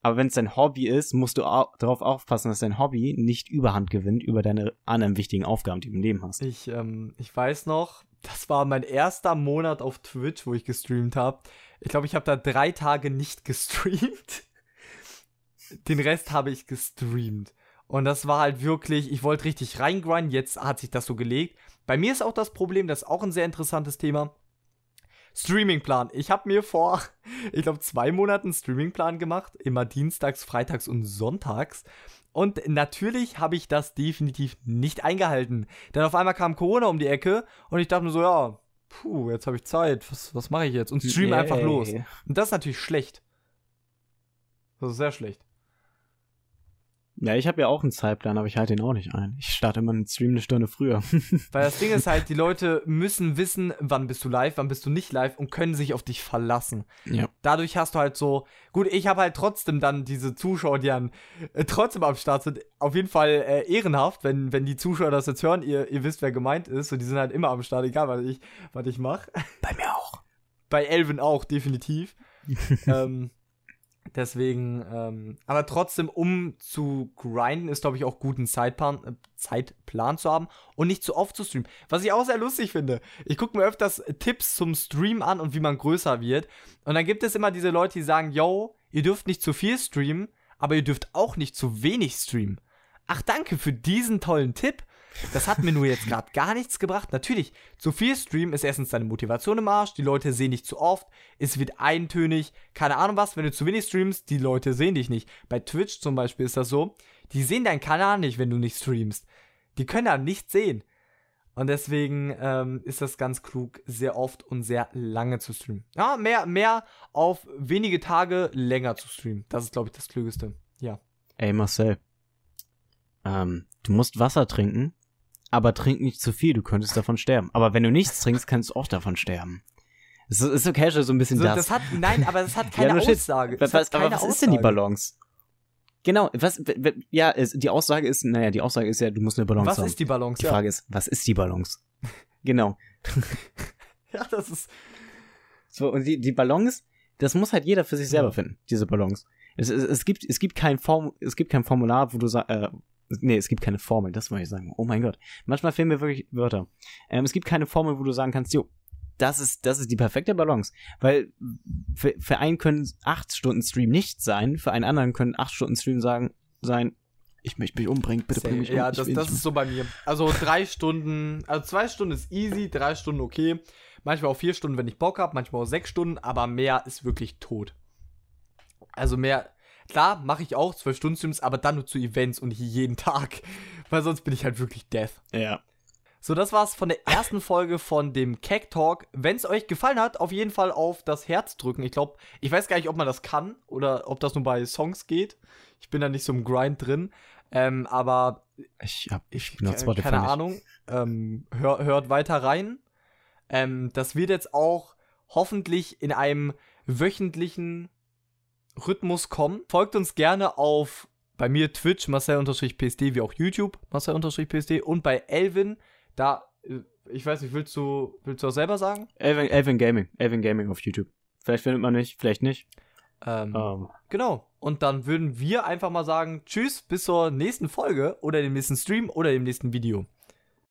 Aber wenn es dein Hobby ist, musst du au darauf aufpassen, dass dein Hobby nicht Überhand gewinnt über deine anderen wichtigen Aufgaben, die du im Leben hast. Ich, ähm, ich weiß noch, das war mein erster Monat auf Twitch, wo ich gestreamt habe. Ich glaube, ich habe da drei Tage nicht [LAUGHS] gestreamt. Den Rest habe ich gestreamt. Und das war halt wirklich, ich wollte richtig reingrinden, jetzt hat sich das so gelegt. Bei mir ist auch das Problem, das ist auch ein sehr interessantes Thema. Streamingplan. Ich habe mir vor, [LAUGHS] ich glaube, zwei Monaten Streamingplan gemacht. Immer dienstags, freitags und sonntags. Und natürlich habe ich das definitiv nicht eingehalten. Denn auf einmal kam Corona um die Ecke und ich dachte mir so, ja, puh, jetzt habe ich Zeit. Was, was mache ich jetzt? Und stream Yay. einfach los. Und das ist natürlich schlecht. Das ist sehr schlecht. Ja, ich habe ja auch einen Zeitplan, aber ich halte ihn auch nicht ein. Ich starte immer einen Stream eine Stunde früher. [LAUGHS] Weil das Ding ist halt, die Leute müssen wissen, wann bist du live, wann bist du nicht live und können sich auf dich verlassen. ja. Dadurch hast du halt so, gut, ich habe halt trotzdem dann diese Zuschauer, die dann äh, trotzdem am Start sind, auf jeden Fall äh, ehrenhaft, wenn, wenn die Zuschauer das jetzt hören, ihr, ihr wisst, wer gemeint ist und die sind halt immer am Start, egal was ich, was ich mache. Bei mir auch. Bei Elvin auch, definitiv. [LAUGHS] ähm, deswegen, ähm, aber trotzdem, um zu grinden, ist, glaube ich, auch gut, einen Zeitplan, äh, Zeitplan zu haben und nicht zu oft zu streamen. Was ich auch sehr lustig finde. Ich gucke mir öfters Tipps zum Stream an und wie man größer wird. Und dann gibt es immer diese Leute, die sagen, yo, ihr dürft nicht zu viel streamen, aber ihr dürft auch nicht zu wenig streamen. Ach, danke für diesen tollen Tipp. Das hat mir nur jetzt gerade gar nichts gebracht. Natürlich, zu viel Stream ist erstens deine Motivation im Arsch, die Leute sehen dich zu oft, es wird eintönig, keine Ahnung was, wenn du zu wenig streamst, die Leute sehen dich nicht. Bei Twitch zum Beispiel ist das so, die sehen deinen Kanal nicht, wenn du nicht streamst. Die können da nichts sehen. Und deswegen ähm, ist das ganz klug, sehr oft und sehr lange zu streamen. Ja, mehr, mehr auf wenige Tage länger zu streamen. Das ist, glaube ich, das Klügeste. Ja. Ey, Marcel. Ähm, du musst Wasser trinken, aber trink nicht zu viel, du könntest davon sterben. Aber wenn du nichts trinkst, kannst du auch davon sterben. Es ist, ist okay, so ein bisschen So, das. das. hat, nein, aber das hat [LAUGHS] keine shit. Aussage. Was, Das was, keine was ist denn die Aussage. Balance? Genau, was, ja, die Aussage ist, naja, die Aussage ist ja, du musst eine Balance Was haben. ist die Balance? die Frage ist, was ist die Balance? genau. Ja. [LAUGHS] ja, das ist. So, und die, die Balance, das muss halt jeder für sich selber Ja. finden, diese Balance. Es, es, es gibt, es gibt kein Form, es gibt kein Formular, wo du sagst, äh, nee, es gibt keine Formel, das wollte ich sagen. Oh mein Gott. Manchmal fehlen mir wirklich Wörter. Ähm, es gibt keine Formel, wo du sagen kannst, jo, das ist, das ist die perfekte Balance. Weil für, für einen können acht Stunden Stream nicht sein, für einen anderen können acht Stunden Stream sagen, sein, ich möchte mich umbringen, bitte bring mich um. ja, das, das ist so bei mir. Also drei Stunden, also zwei Stunden ist easy, drei Stunden okay. Manchmal auch vier Stunden, wenn ich Bock habe, manchmal auch sechs Stunden, aber mehr ist wirklich tot. Also mehr, klar, mache ich auch zwölf Stunden Streams, aber dann nur zu Events und nicht jeden Tag. [LAUGHS] Weil sonst bin ich halt wirklich death. Ja. So, das war's von der ersten Folge von dem Keck Talk. Wenn es euch gefallen hat, auf jeden Fall auf das Herz drücken. Ich glaube, ich weiß gar nicht, ob man das kann oder ob das nur bei Songs geht. Ich bin da nicht so im Grind drin. Ähm, aber Ich hab, ich benutze Spotify keine. Ahnung. Ähm, hör, hört weiter rein. Ähm, das wird jetzt auch hoffentlich in einem wöchentlichen Rhythmus kommen. Folgt uns gerne auf bei mir Twitch Marcel-PSD wie auch YouTube Marcel-PSD und bei Elvin da äh, ich weiß nicht willst du willst du auch selber sagen? Elvin, Elvin Gaming. Elvin Gaming auf YouTube. Vielleicht findet man nicht, vielleicht nicht. Ähm, Ähm, Genau. Und dann würden wir einfach mal sagen Tschüss bis zur nächsten Folge oder dem nächsten Stream oder dem nächsten Video.